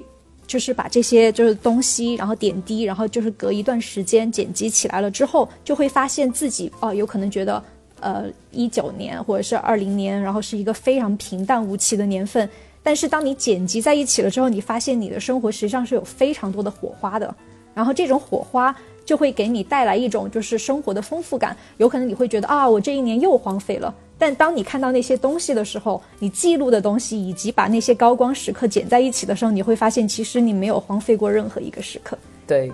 就是把这些就是东西，然后点滴，然后就是隔一段时间剪辑起来了之后，就会发现自己哦，有可能觉得呃一九年或者是二零年，然后是一个非常平淡无奇的年份。但是当你剪辑在一起了之后，你发现你的生活实际上是有非常多的火花的，然后这种火花就会给你带来一种就是生活的丰富感。有可能你会觉得啊，我这一年又荒废了。但当你看到那些东西的时候，你记录的东西以及把那些高光时刻剪在一起的时候，你会发现其实你没有荒废过任何一个时刻。对，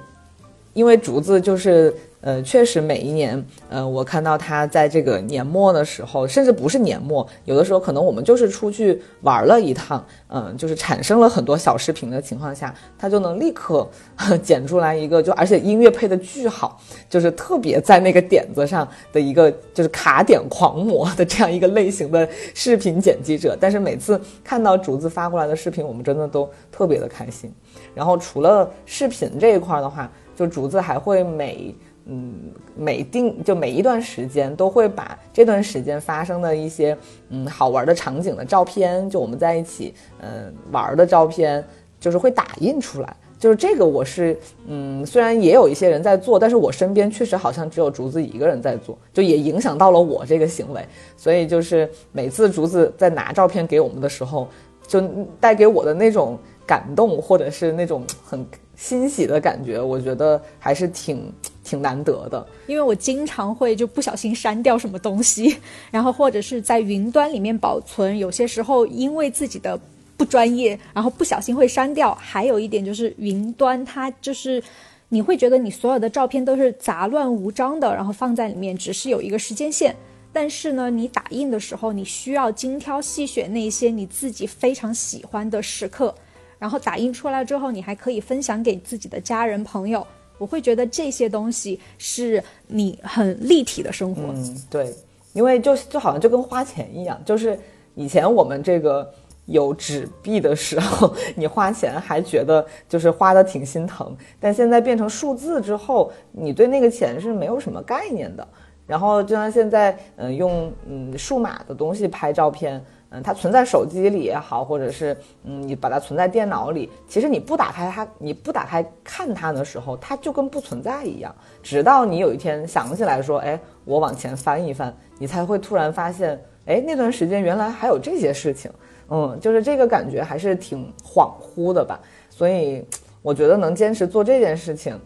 因为竹子就是。呃，确实每一年，呃，我看到他在这个年末的时候，甚至不是年末，有的时候可能我们就是出去玩了一趟，嗯，就是产生了很多小视频的情况下，他就能立刻 [laughs] 剪出来一个，就而且音乐配的巨好，就是特别在那个点子上的一个，就是卡点狂魔的这样一个类型的视频剪辑者。但是每次看到竹子发过来的视频，我们真的都特别的开心。然后除了视频这一块的话，就竹子还会每。嗯，每定就每一段时间都会把这段时间发生的一些嗯好玩的场景的照片，就我们在一起嗯玩的照片，就是会打印出来。就是这个我是嗯，虽然也有一些人在做，但是我身边确实好像只有竹子一个人在做，就也影响到了我这个行为。所以就是每次竹子在拿照片给我们的时候，就带给我的那种感动，或者是那种很。欣喜的感觉，我觉得还是挺挺难得的。因为我经常会就不小心删掉什么东西，[laughs] 然后或者是在云端里面保存。有些时候因为自己的不专业，然后不小心会删掉。还有一点就是云端它就是你会觉得你所有的照片都是杂乱无章的，然后放在里面只是有一个时间线。但是呢，你打印的时候你需要精挑细选那些你自己非常喜欢的时刻。然后打印出来之后，你还可以分享给自己的家人朋友。我会觉得这些东西是你很立体的生活。嗯，对，因为就就好像就跟花钱一样，就是以前我们这个有纸币的时候，你花钱还觉得就是花的挺心疼，但现在变成数字之后，你对那个钱是没有什么概念的。然后就像现在，嗯，用嗯数码的东西拍照片。嗯，它存在手机里也好，或者是嗯，你把它存在电脑里，其实你不打开它，你不打开看它的时候，它就跟不存在一样。直到你有一天想起来说，哎，我往前翻一翻，你才会突然发现，哎，那段时间原来还有这些事情。嗯，就是这个感觉还是挺恍惚的吧。所以我觉得能坚持做这件事情，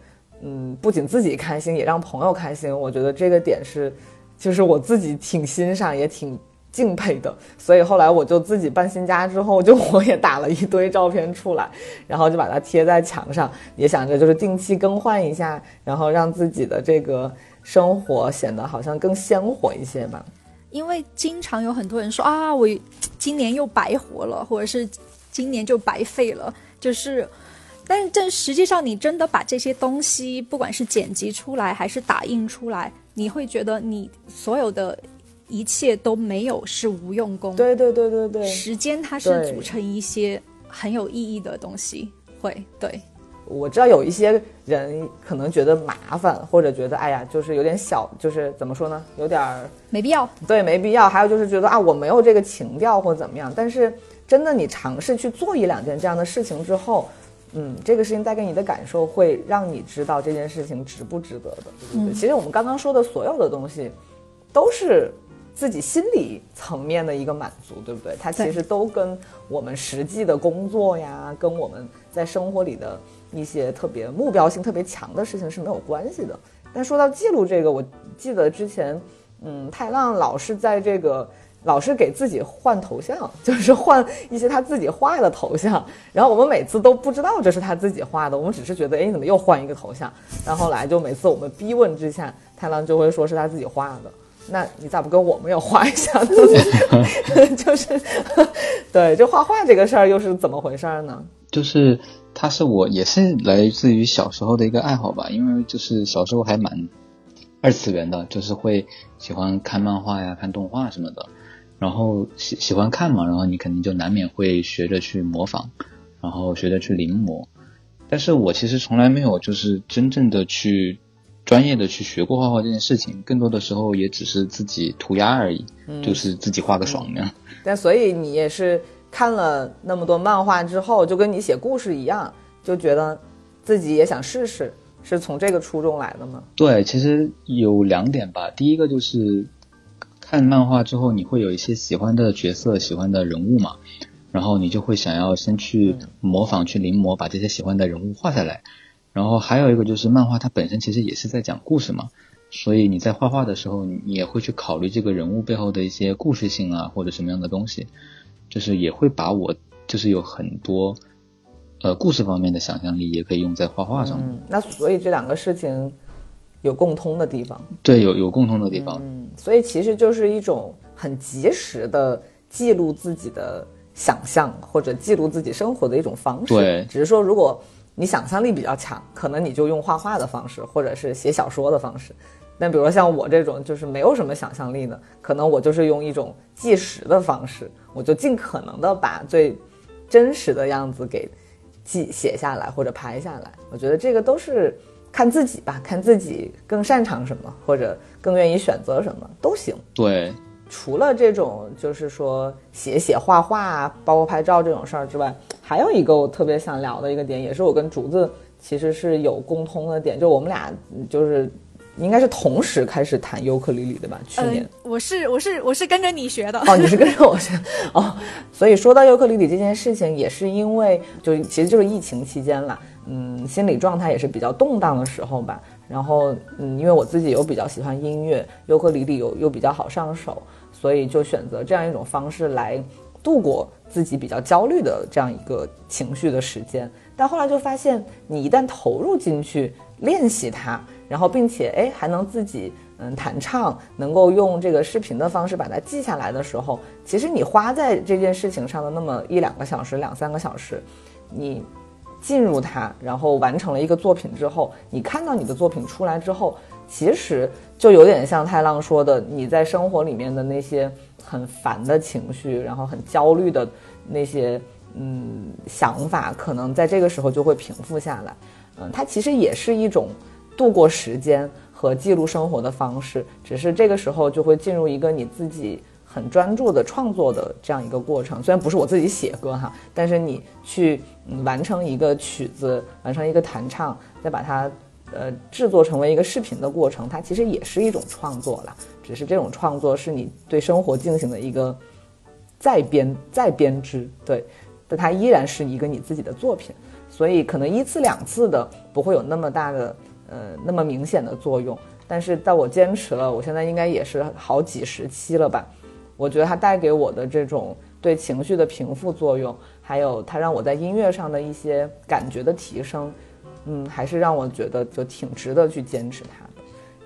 嗯，不仅自己开心，也让朋友开心。我觉得这个点是，就是我自己挺欣赏，也挺。敬佩的，所以后来我就自己搬新家之后，就我也打了一堆照片出来，然后就把它贴在墙上，也想着就是定期更换一下，然后让自己的这个生活显得好像更鲜活一些吧。因为经常有很多人说啊，我今年又白活了，或者是今年就白费了，就是，但是这实际上你真的把这些东西，不管是剪辑出来还是打印出来，你会觉得你所有的。一切都没有是无用功。对对对对对，时间它是组成一些很有意义的东西。会，对。我知道有一些人可能觉得麻烦，或者觉得哎呀，就是有点小，就是怎么说呢，有点没必要。对，没必要。还有就是觉得啊，我没有这个情调或怎么样。但是真的，你尝试去做一两件这样的事情之后，嗯，这个事情带给你的感受会让你知道这件事情值不值得的，对不对？其实我们刚刚说的所有的东西，都是自己心理层面的一个满足，对不对？它其实都跟我们实际的工作呀，跟我们在生活里的一些特别目标性特别强的事情是没有关系的。但说到记录这个，我记得之前，嗯，太浪老是在这个。老是给自己换头像，[laughs] 就是换一些他自己画的头像，然后我们每次都不知道这是他自己画的，我们只是觉得，哎，你怎么又换一个头像？然后来就每次我们逼问之下，太浪就会说是他自己画的。那你咋不跟我们也画一下呢？[laughs] 就是，[laughs] 对，就画画这个事儿又是怎么回事呢？就是他是我也是来自于小时候的一个爱好吧，因为就是小时候还蛮二次元的，就是会喜欢看漫画呀、看动画什么的。然后喜喜欢看嘛，然后你肯定就难免会学着去模仿，然后学着去临摹。但是我其实从来没有就是真正的去专业的去学过画画这件事情，更多的时候也只是自己涂鸦而已，就是自己画个爽那样。但所以你也是看了那么多漫画之后，就跟你写故事一样，就觉得自己也想试试，是从这个初衷来的吗？对，其实有两点吧，第一个就是。看漫画之后，你会有一些喜欢的角色、喜欢的人物嘛？然后你就会想要先去模仿、去临摹，把这些喜欢的人物画下来。然后还有一个就是，漫画它本身其实也是在讲故事嘛，所以你在画画的时候，你也会去考虑这个人物背后的一些故事性啊，或者什么样的东西，就是也会把我就是有很多呃故事方面的想象力，也可以用在画画上。嗯，那所以这两个事情。有共通的地方，对，有有共通的地方，嗯，所以其实就是一种很及时的记录自己的想象或者记录自己生活的一种方式，对，只是说如果你想象力比较强，可能你就用画画的方式或者是写小说的方式，那比如说像我这种就是没有什么想象力的，可能我就是用一种计时的方式，我就尽可能的把最真实的样子给记写下来或者拍下来，我觉得这个都是。看自己吧，看自己更擅长什么，或者更愿意选择什么都行。对，除了这种就是说写写画画，包括拍照这种事儿之外，还有一个我特别想聊的一个点，也是我跟竹子其实是有共通的点，就我们俩就是。应该是同时开始弹尤克里里的吧？去年我是我是我是跟着你学的哦，你是跟着我学哦，所以说到尤克里里这件事情，也是因为就其实就是疫情期间了，嗯，心理状态也是比较动荡的时候吧。然后嗯，因为我自己又比较喜欢音乐，尤克里里又又比较好上手，所以就选择这样一种方式来度过自己比较焦虑的这样一个情绪的时间。但后来就发现，你一旦投入进去练习它。然后，并且哎，还能自己嗯弹唱，能够用这个视频的方式把它记下来的时候，其实你花在这件事情上的那么一两个小时、两三个小时，你进入它，然后完成了一个作品之后，你看到你的作品出来之后，其实就有点像太浪说的，你在生活里面的那些很烦的情绪，然后很焦虑的那些嗯想法，可能在这个时候就会平复下来。嗯，它其实也是一种。度过时间和记录生活的方式，只是这个时候就会进入一个你自己很专注的创作的这样一个过程。虽然不是我自己写歌哈，但是你去嗯完成一个曲子，完成一个弹唱，再把它呃制作成为一个视频的过程，它其实也是一种创作了。只是这种创作是你对生活进行的一个再编再编织，对，但它依然是一个你自己的作品。所以可能一次两次的不会有那么大的。呃，那么明显的作用，但是在我坚持了，我现在应该也是好几十期了吧？我觉得它带给我的这种对情绪的平复作用，还有它让我在音乐上的一些感觉的提升，嗯，还是让我觉得就挺值得去坚持它。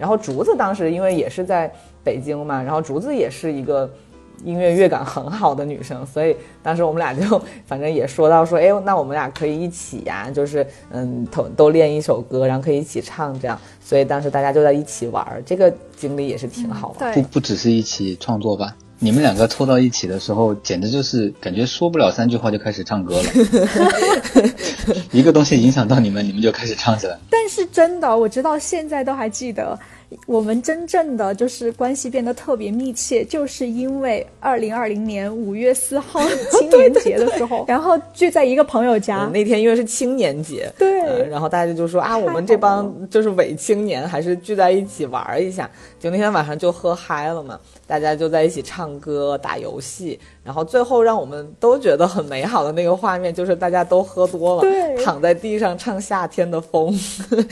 然后竹子当时因为也是在北京嘛，然后竹子也是一个。音乐乐感很好的女生，所以当时我们俩就反正也说到说，[laughs] 哎，那我们俩可以一起呀，就是嗯，都都练一首歌，然后可以一起唱这样。所以当时大家就在一起玩，这个经历也是挺好的。不不只是一起创作吧？你们两个凑到一起的时候，简直就是感觉说不了三句话就开始唱歌了。[laughs] 一个东西影响到你们，你们就开始唱起来。但是真的，我直到现在都还记得。我们真正的就是关系变得特别密切，就是因为二零二零年五月四号青年节的时候，[laughs] 然后聚在一个朋友家。那天因为是青年节，对，然后大家就说啊，我们这帮就是伪青年，还是聚在一起玩一下。就那天晚上就喝嗨了嘛，大家就在一起唱歌、打游戏。然后最后让我们都觉得很美好的那个画面，就是大家都喝多了，躺在地上唱《夏天的风》。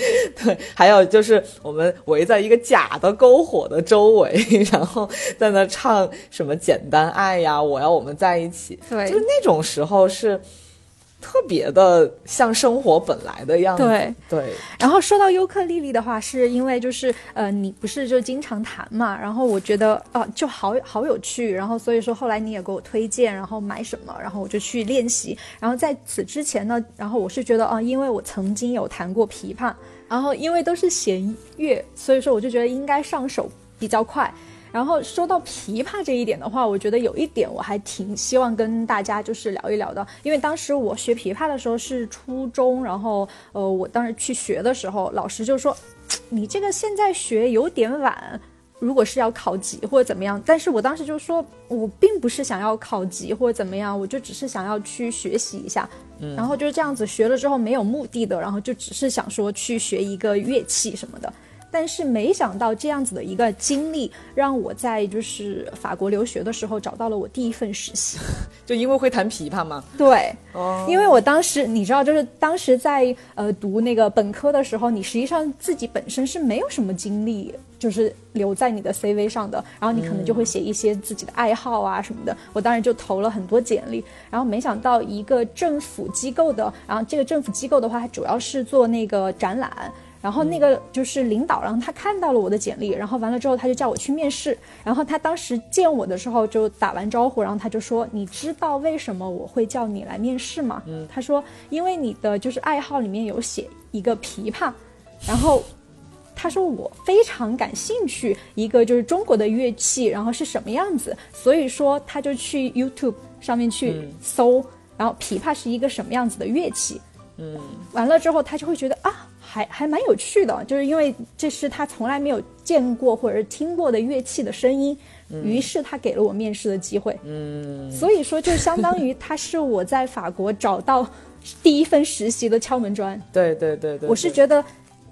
[laughs] 对，还有就是我们围在一个假的篝火的周围，然后在那唱什么“简单爱呀，我要我们在一起”。对，就是那种时候是。特别的像生活本来的样子。对对。然后说到尤克里里的话，是因为就是呃，你不是就经常弹嘛？然后我觉得啊，就好好有趣。然后所以说后来你也给我推荐，然后买什么，然后我就去练习。然后在此之前呢，然后我是觉得啊，因为我曾经有弹过琵琶，然后因为都是弦乐，所以说我就觉得应该上手比较快。然后说到琵琶这一点的话，我觉得有一点我还挺希望跟大家就是聊一聊的，因为当时我学琵琶的时候是初中，然后呃，我当时去学的时候，老师就说，你这个现在学有点晚，如果是要考级或者怎么样，但是我当时就说我并不是想要考级或者怎么样，我就只是想要去学习一下，然后就是这样子学了之后没有目的的，然后就只是想说去学一个乐器什么的。但是没想到这样子的一个经历，让我在就是法国留学的时候找到了我第一份实习，[laughs] 就因为会弹琵琶吗？对，哦，因为我当时你知道，就是当时在呃读那个本科的时候，你实际上自己本身是没有什么经历，就是留在你的 CV 上的，然后你可能就会写一些自己的爱好啊什么的。我当时就投了很多简历，然后没想到一个政府机构的，然后这个政府机构的话，它主要是做那个展览。然后那个就是领导，然后他看到了我的简历，然后完了之后他就叫我去面试。然后他当时见我的时候就打完招呼，然后他就说：“你知道为什么我会叫你来面试吗？”嗯，他说：“因为你的就是爱好里面有写一个琵琶，然后他说我非常感兴趣一个就是中国的乐器，然后是什么样子，所以说他就去 YouTube 上面去搜，然后琵琶是一个什么样子的乐器。嗯，完了之后他就会觉得啊。”还还蛮有趣的，就是因为这是他从来没有见过或者是听过的乐器的声音，于是他给了我面试的机会。嗯，所以说就相当于他是我在法国找到第一份实习的敲门砖。对对对对，我是觉得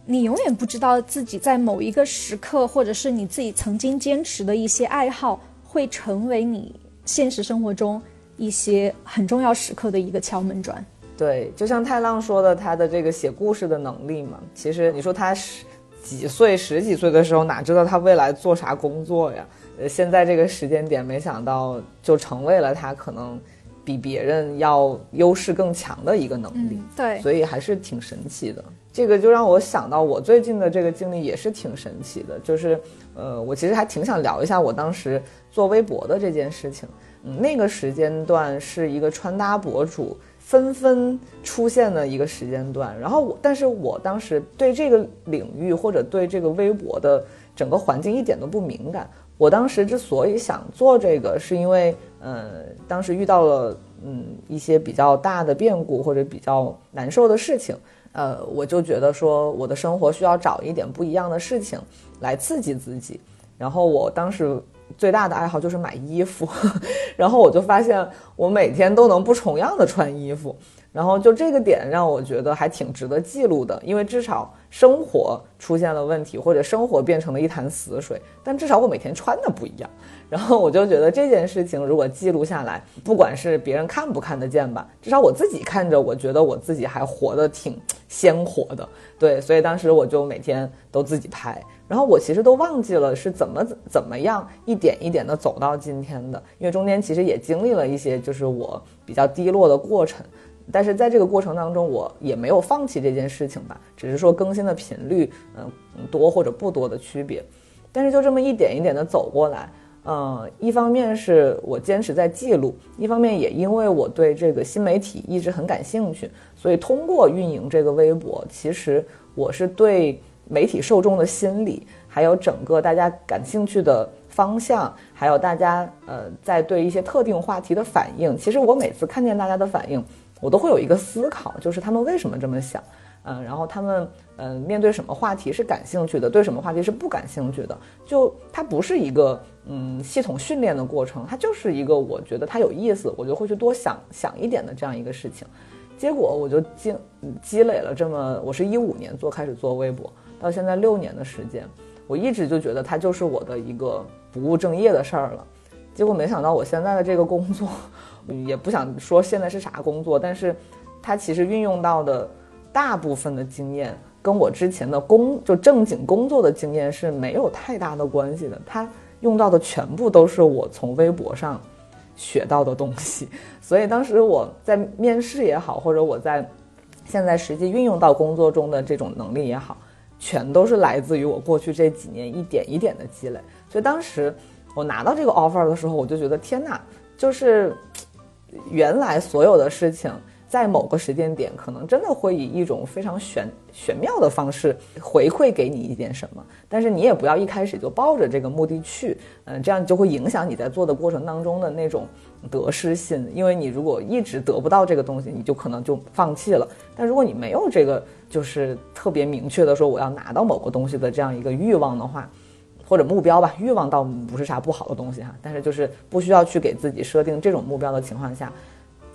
你永远不知道自己在某一个时刻，或者是你自己曾经坚持的一些爱好，会成为你现实生活中一些很重要时刻的一个敲门砖。对，就像太浪说的，他的这个写故事的能力嘛，其实你说他十几岁、十几岁的时候，哪知道他未来做啥工作呀？呃，现在这个时间点，没想到就成为了他可能比别人要优势更强的一个能力。对，所以还是挺神奇的。这个就让我想到我最近的这个经历也是挺神奇的，就是呃，我其实还挺想聊一下我当时做微博的这件事情。嗯，那个时间段是一个穿搭博主。纷纷出现的一个时间段，然后我，但是我当时对这个领域或者对这个微博的整个环境一点都不敏感。我当时之所以想做这个，是因为，嗯，当时遇到了，嗯，一些比较大的变故或者比较难受的事情，呃，我就觉得说我的生活需要找一点不一样的事情来刺激自己，然后我当时。最大的爱好就是买衣服，[laughs] 然后我就发现我每天都能不重样的穿衣服，然后就这个点让我觉得还挺值得记录的，因为至少生活出现了问题，或者生活变成了一潭死水，但至少我每天穿的不一样，然后我就觉得这件事情如果记录下来，不管是别人看不看得见吧，至少我自己看着，我觉得我自己还活得挺鲜活的，对，所以当时我就每天都自己拍。然后我其实都忘记了是怎么怎么样一点一点的走到今天的，因为中间其实也经历了一些就是我比较低落的过程，但是在这个过程当中，我也没有放弃这件事情吧，只是说更新的频率，嗯，多或者不多的区别，但是就这么一点一点的走过来，嗯，一方面是我坚持在记录，一方面也因为我对这个新媒体一直很感兴趣，所以通过运营这个微博，其实我是对。媒体受众的心理，还有整个大家感兴趣的方向，还有大家呃在对一些特定话题的反应，其实我每次看见大家的反应，我都会有一个思考，就是他们为什么这么想。嗯，然后他们嗯面对什么话题是感兴趣的，对什么话题是不感兴趣的，就它不是一个嗯系统训练的过程，它就是一个我觉得它有意思，我就会去多想想一点的这样一个事情。结果我就积积累了这么，我是一五年做开始做微博，到现在六年的时间，我一直就觉得它就是我的一个不务正业的事儿了。结果没想到我现在的这个工作，[laughs] 也不想说现在是啥工作，但是它其实运用到的。大部分的经验跟我之前的工就正经工作的经验是没有太大的关系的，它用到的全部都是我从微博上学到的东西，所以当时我在面试也好，或者我在现在实际运用到工作中的这种能力也好，全都是来自于我过去这几年一点一点的积累。所以当时我拿到这个 offer 的时候，我就觉得天哪，就是原来所有的事情。在某个时间点，可能真的会以一种非常玄玄妙的方式回馈给你一点什么，但是你也不要一开始就抱着这个目的去，嗯，这样就会影响你在做的过程当中的那种得失心，因为你如果一直得不到这个东西，你就可能就放弃了。但如果你没有这个，就是特别明确的说我要拿到某个东西的这样一个欲望的话，或者目标吧，欲望倒不是啥不好的东西哈，但是就是不需要去给自己设定这种目标的情况下。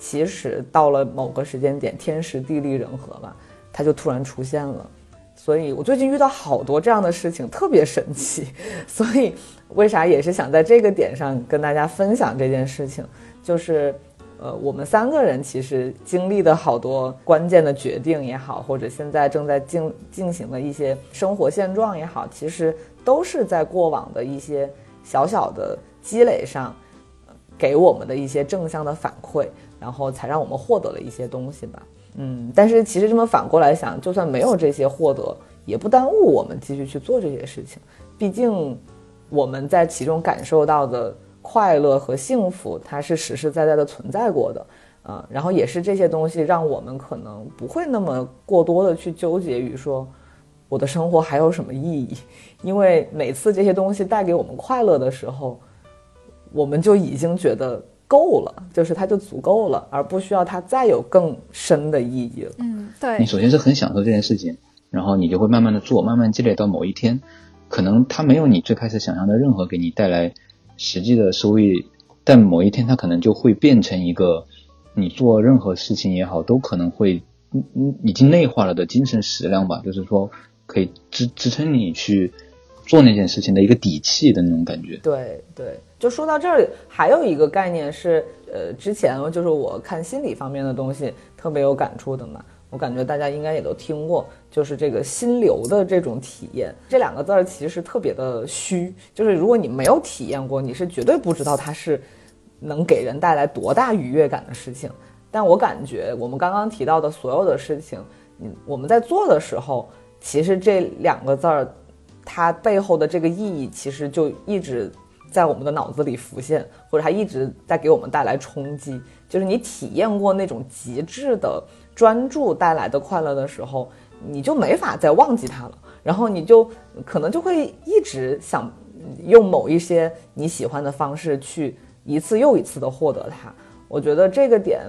其实到了某个时间点，天时地利人和吧，它就突然出现了。所以我最近遇到好多这样的事情，特别神奇。[laughs] 所以为啥也是想在这个点上跟大家分享这件事情，就是呃，我们三个人其实经历的好多关键的决定也好，或者现在正在进进行的一些生活现状也好，其实都是在过往的一些小小的积累上，给我们的一些正向的反馈。然后才让我们获得了一些东西吧，嗯，但是其实这么反过来想，就算没有这些获得，也不耽误我们继续去做这些事情。毕竟我们在其中感受到的快乐和幸福，它是实实在在的存在过的，啊，然后也是这些东西让我们可能不会那么过多的去纠结于说我的生活还有什么意义，因为每次这些东西带给我们快乐的时候，我们就已经觉得。够了，就是它就足够了，而不需要它再有更深的意义了。嗯，对。你首先是很享受这件事情，然后你就会慢慢的做，慢慢积累到某一天，可能它没有你最开始想象的任何给你带来实际的收益，但某一天它可能就会变成一个你做任何事情也好，都可能会嗯嗯已经内化了的精神食粮吧，就是说可以支支撑你去做那件事情的一个底气的那种感觉。对对。就说到这儿，还有一个概念是，呃，之前就是我看心理方面的东西特别有感触的嘛。我感觉大家应该也都听过，就是这个心流的这种体验。这两个字儿其实特别的虚，就是如果你没有体验过，你是绝对不知道它是能给人带来多大愉悦感的事情。但我感觉我们刚刚提到的所有的事情，嗯，我们在做的时候，其实这两个字儿，它背后的这个意义，其实就一直。在我们的脑子里浮现，或者它一直在给我们带来冲击。就是你体验过那种极致的专注带来的快乐的时候，你就没法再忘记它了。然后你就可能就会一直想用某一些你喜欢的方式去一次又一次的获得它。我觉得这个点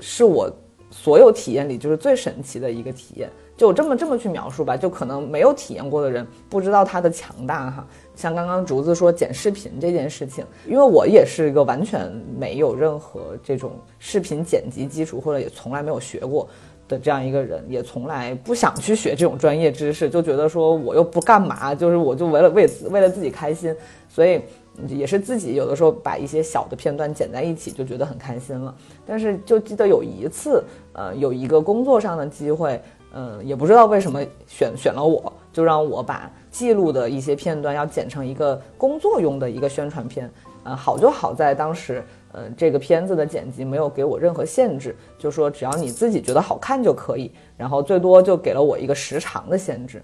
是我所有体验里就是最神奇的一个体验。就这么这么去描述吧，就可能没有体验过的人不知道它的强大哈。像刚刚竹子说剪视频这件事情，因为我也是一个完全没有任何这种视频剪辑基础，或者也从来没有学过的这样一个人，也从来不想去学这种专业知识，就觉得说我又不干嘛，就是我就为了为为了自己开心，所以也是自己有的时候把一些小的片段剪在一起，就觉得很开心了。但是就记得有一次，呃，有一个工作上的机会。嗯，也不知道为什么选选了我，就让我把记录的一些片段要剪成一个工作用的一个宣传片。嗯，好就好在当时，嗯，这个片子的剪辑没有给我任何限制，就说只要你自己觉得好看就可以，然后最多就给了我一个时长的限制。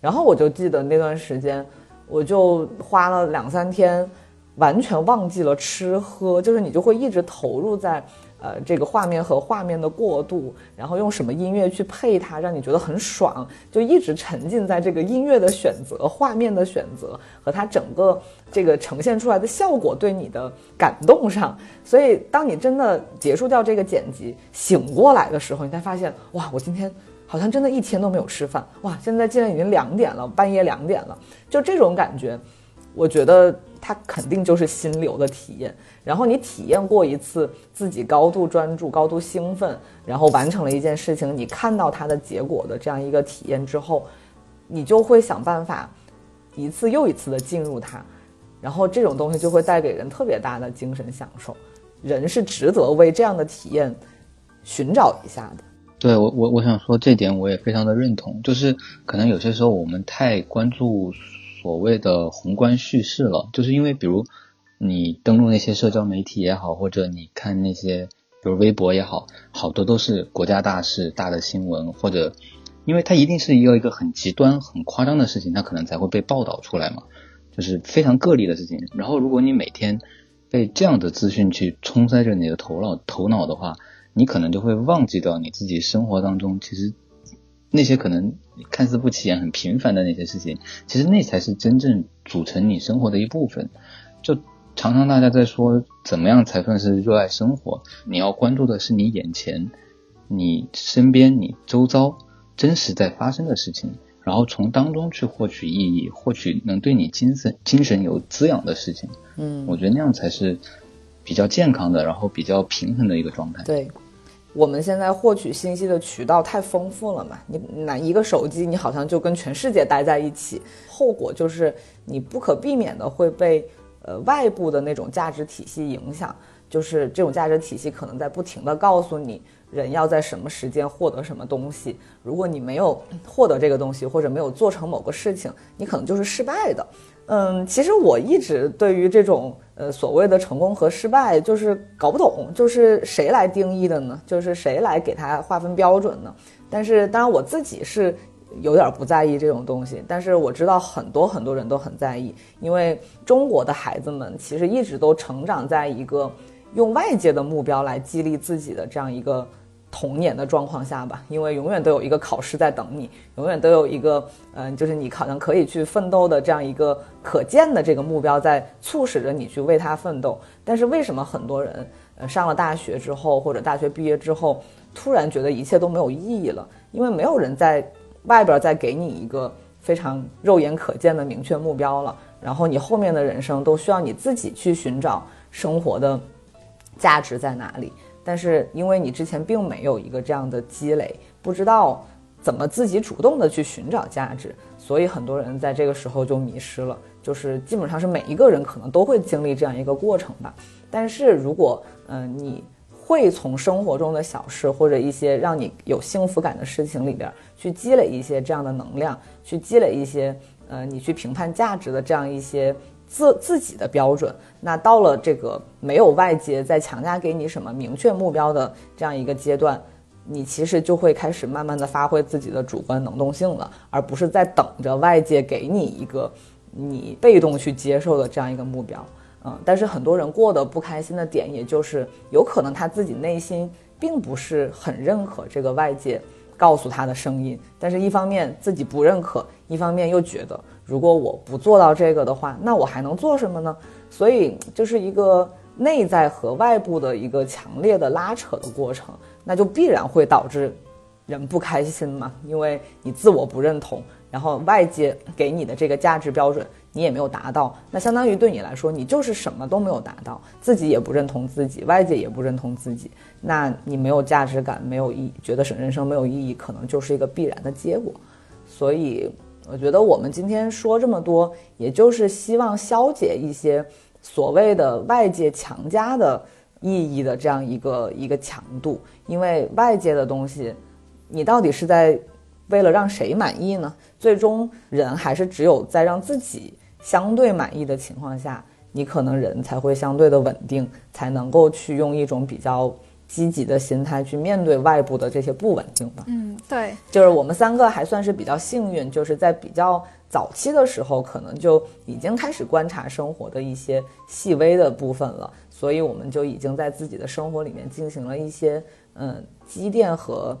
然后我就记得那段时间，我就花了两三天，完全忘记了吃喝，就是你就会一直投入在。呃，这个画面和画面的过渡，然后用什么音乐去配它，让你觉得很爽，就一直沉浸在这个音乐的选择、画面的选择和它整个这个呈现出来的效果对你的感动上。所以，当你真的结束掉这个剪辑，醒过来的时候，你才发现，哇，我今天。好像真的一天都没有吃饭。哇，现在竟然已经两点了，半夜两点了，就这种感觉，我觉得它肯定就是心流的体验。然后你体验过一次自己高度专注、高度兴奋，然后完成了一件事情，你看到它的结果的这样一个体验之后，你就会想办法一次又一次的进入它，然后这种东西就会带给人特别大的精神享受。人是值得为这样的体验寻找一下的。对我，我我想说这点我也非常的认同，就是可能有些时候我们太关注所谓的宏观叙事了，就是因为比如。你登录那些社交媒体也好，或者你看那些，比如微博也好，好多都是国家大事、大的新闻，或者，因为它一定是一个一个很极端、很夸张的事情，它可能才会被报道出来嘛，就是非常个例的事情。然后，如果你每天被这样的资讯去冲塞着你的头脑头脑的话，你可能就会忘记掉你自己生活当中其实那些可能看似不起眼、很平凡的那些事情，其实那才是真正组成你生活的一部分。就常常大家在说怎么样才算是热爱生活？你要关注的是你眼前、你身边、你周遭真实在发生的事情，然后从当中去获取意义，获取能对你精神精神有滋养的事情。嗯，我觉得那样才是比较健康的，然后比较平衡的一个状态。对，我们现在获取信息的渠道太丰富了嘛，你拿一个手机，你好像就跟全世界待在一起，后果就是你不可避免的会被。呃，外部的那种价值体系影响，就是这种价值体系可能在不停的告诉你，人要在什么时间获得什么东西。如果你没有获得这个东西，或者没有做成某个事情，你可能就是失败的。嗯，其实我一直对于这种呃所谓的成功和失败，就是搞不懂，就是谁来定义的呢？就是谁来给他划分标准呢？但是当然我自己是。有点不在意这种东西，但是我知道很多很多人都很在意，因为中国的孩子们其实一直都成长在一个用外界的目标来激励自己的这样一个童年的状况下吧，因为永远都有一个考试在等你，永远都有一个嗯，就是你好像可以去奋斗的这样一个可见的这个目标在促使着你去为他奋斗。但是为什么很多人呃上了大学之后或者大学毕业之后，突然觉得一切都没有意义了？因为没有人在。外边再给你一个非常肉眼可见的明确目标了，然后你后面的人生都需要你自己去寻找生活的价值在哪里。但是因为你之前并没有一个这样的积累，不知道怎么自己主动的去寻找价值，所以很多人在这个时候就迷失了。就是基本上是每一个人可能都会经历这样一个过程吧。但是如果嗯你。会从生活中的小事或者一些让你有幸福感的事情里边去积累一些这样的能量，去积累一些呃你去评判价值的这样一些自自己的标准。那到了这个没有外界再强加给你什么明确目标的这样一个阶段，你其实就会开始慢慢的发挥自己的主观能动性了，而不是在等着外界给你一个你被动去接受的这样一个目标。嗯，但是很多人过得不开心的点，也就是有可能他自己内心并不是很认可这个外界告诉他的声音，但是一方面自己不认可，一方面又觉得如果我不做到这个的话，那我还能做什么呢？所以就是一个内在和外部的一个强烈的拉扯的过程，那就必然会导致人不开心嘛，因为你自我不认同，然后外界给你的这个价值标准。你也没有达到，那相当于对你来说，你就是什么都没有达到，自己也不认同自己，外界也不认同自己，那你没有价值感，没有意义，觉得人生没有意义，可能就是一个必然的结果。所以，我觉得我们今天说这么多，也就是希望消解一些所谓的外界强加的意义的这样一个一个强度，因为外界的东西，你到底是在为了让谁满意呢？最终，人还是只有在让自己。相对满意的情况下，你可能人才会相对的稳定，才能够去用一种比较积极的心态去面对外部的这些不稳定吧。嗯，对，就是我们三个还算是比较幸运，就是在比较早期的时候，可能就已经开始观察生活的一些细微的部分了，所以我们就已经在自己的生活里面进行了一些嗯积淀和。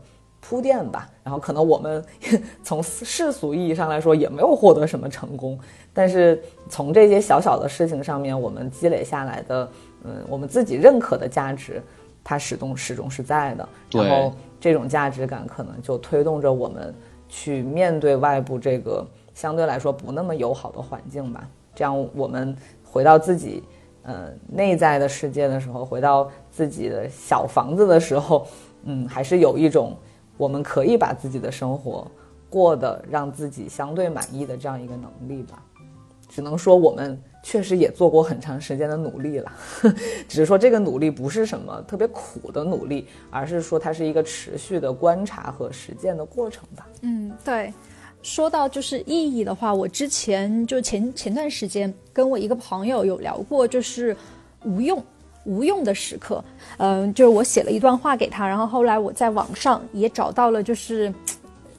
铺垫吧，然后可能我们 [laughs] 从世俗意义上来说也没有获得什么成功，但是从这些小小的事情上面，我们积累下来的，嗯，我们自己认可的价值，它始终始终是在的。然后这种价值感可能就推动着我们去面对外部这个相对来说不那么友好的环境吧。这样我们回到自己呃内在的世界的时候，回到自己的小房子的时候，嗯，还是有一种我们可以把自己的生活过得让自己相对满意的这样一个能力吧。只能说我们确实也做过很长时间的努力了，[laughs] 只是说这个努力不是什么特别苦的努力，而是说它是一个持续的观察和实践的过程吧。嗯，对。说到就是意义的话，我之前就前前段时间跟我一个朋友有聊过，就是无用无用的时刻。嗯，就是我写了一段话给他，然后后来我在网上也找到了，就是。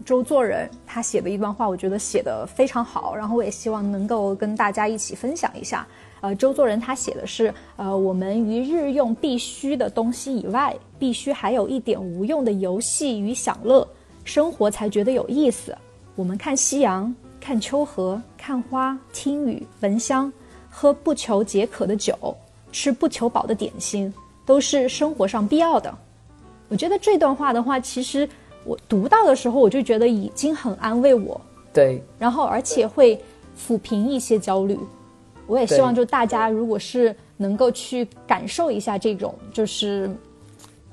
周作人他写的一段话，我觉得写的非常好，然后我也希望能够跟大家一起分享一下。呃，周作人他写的是，呃，我们于日用必须的东西以外，必须还有一点无用的游戏与享乐，生活才觉得有意思。我们看夕阳，看秋荷，看花，听雨，闻香，喝不求解渴的酒，吃不求饱的点心，都是生活上必要的。我觉得这段话的话，其实。我读到的时候，我就觉得已经很安慰我，对，然后而且会抚平一些焦虑。我也希望就大家如果是能够去感受一下这种，就是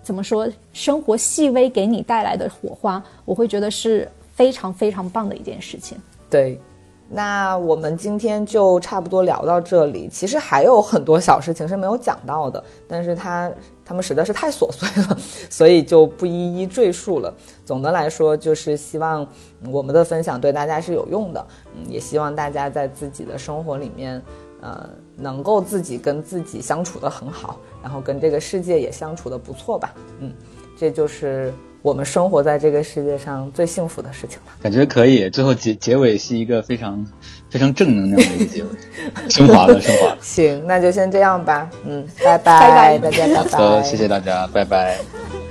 怎么说，生活细微给你带来的火花，我会觉得是非常非常棒的一件事情。对。那我们今天就差不多聊到这里。其实还有很多小事情是没有讲到的，但是它他们实在是太琐碎了，所以就不一一赘述了。总的来说，就是希望我们的分享对大家是有用的，嗯，也希望大家在自己的生活里面，呃，能够自己跟自己相处的很好，然后跟这个世界也相处的不错吧，嗯，这就是。我们生活在这个世界上最幸福的事情吧，感觉可以。最后结结尾是一个非常非常正能量的一个结尾，升华了，升华了。[laughs] 行，那就先这样吧。嗯，拜拜，大家拜拜。谢谢大家，拜拜。[laughs]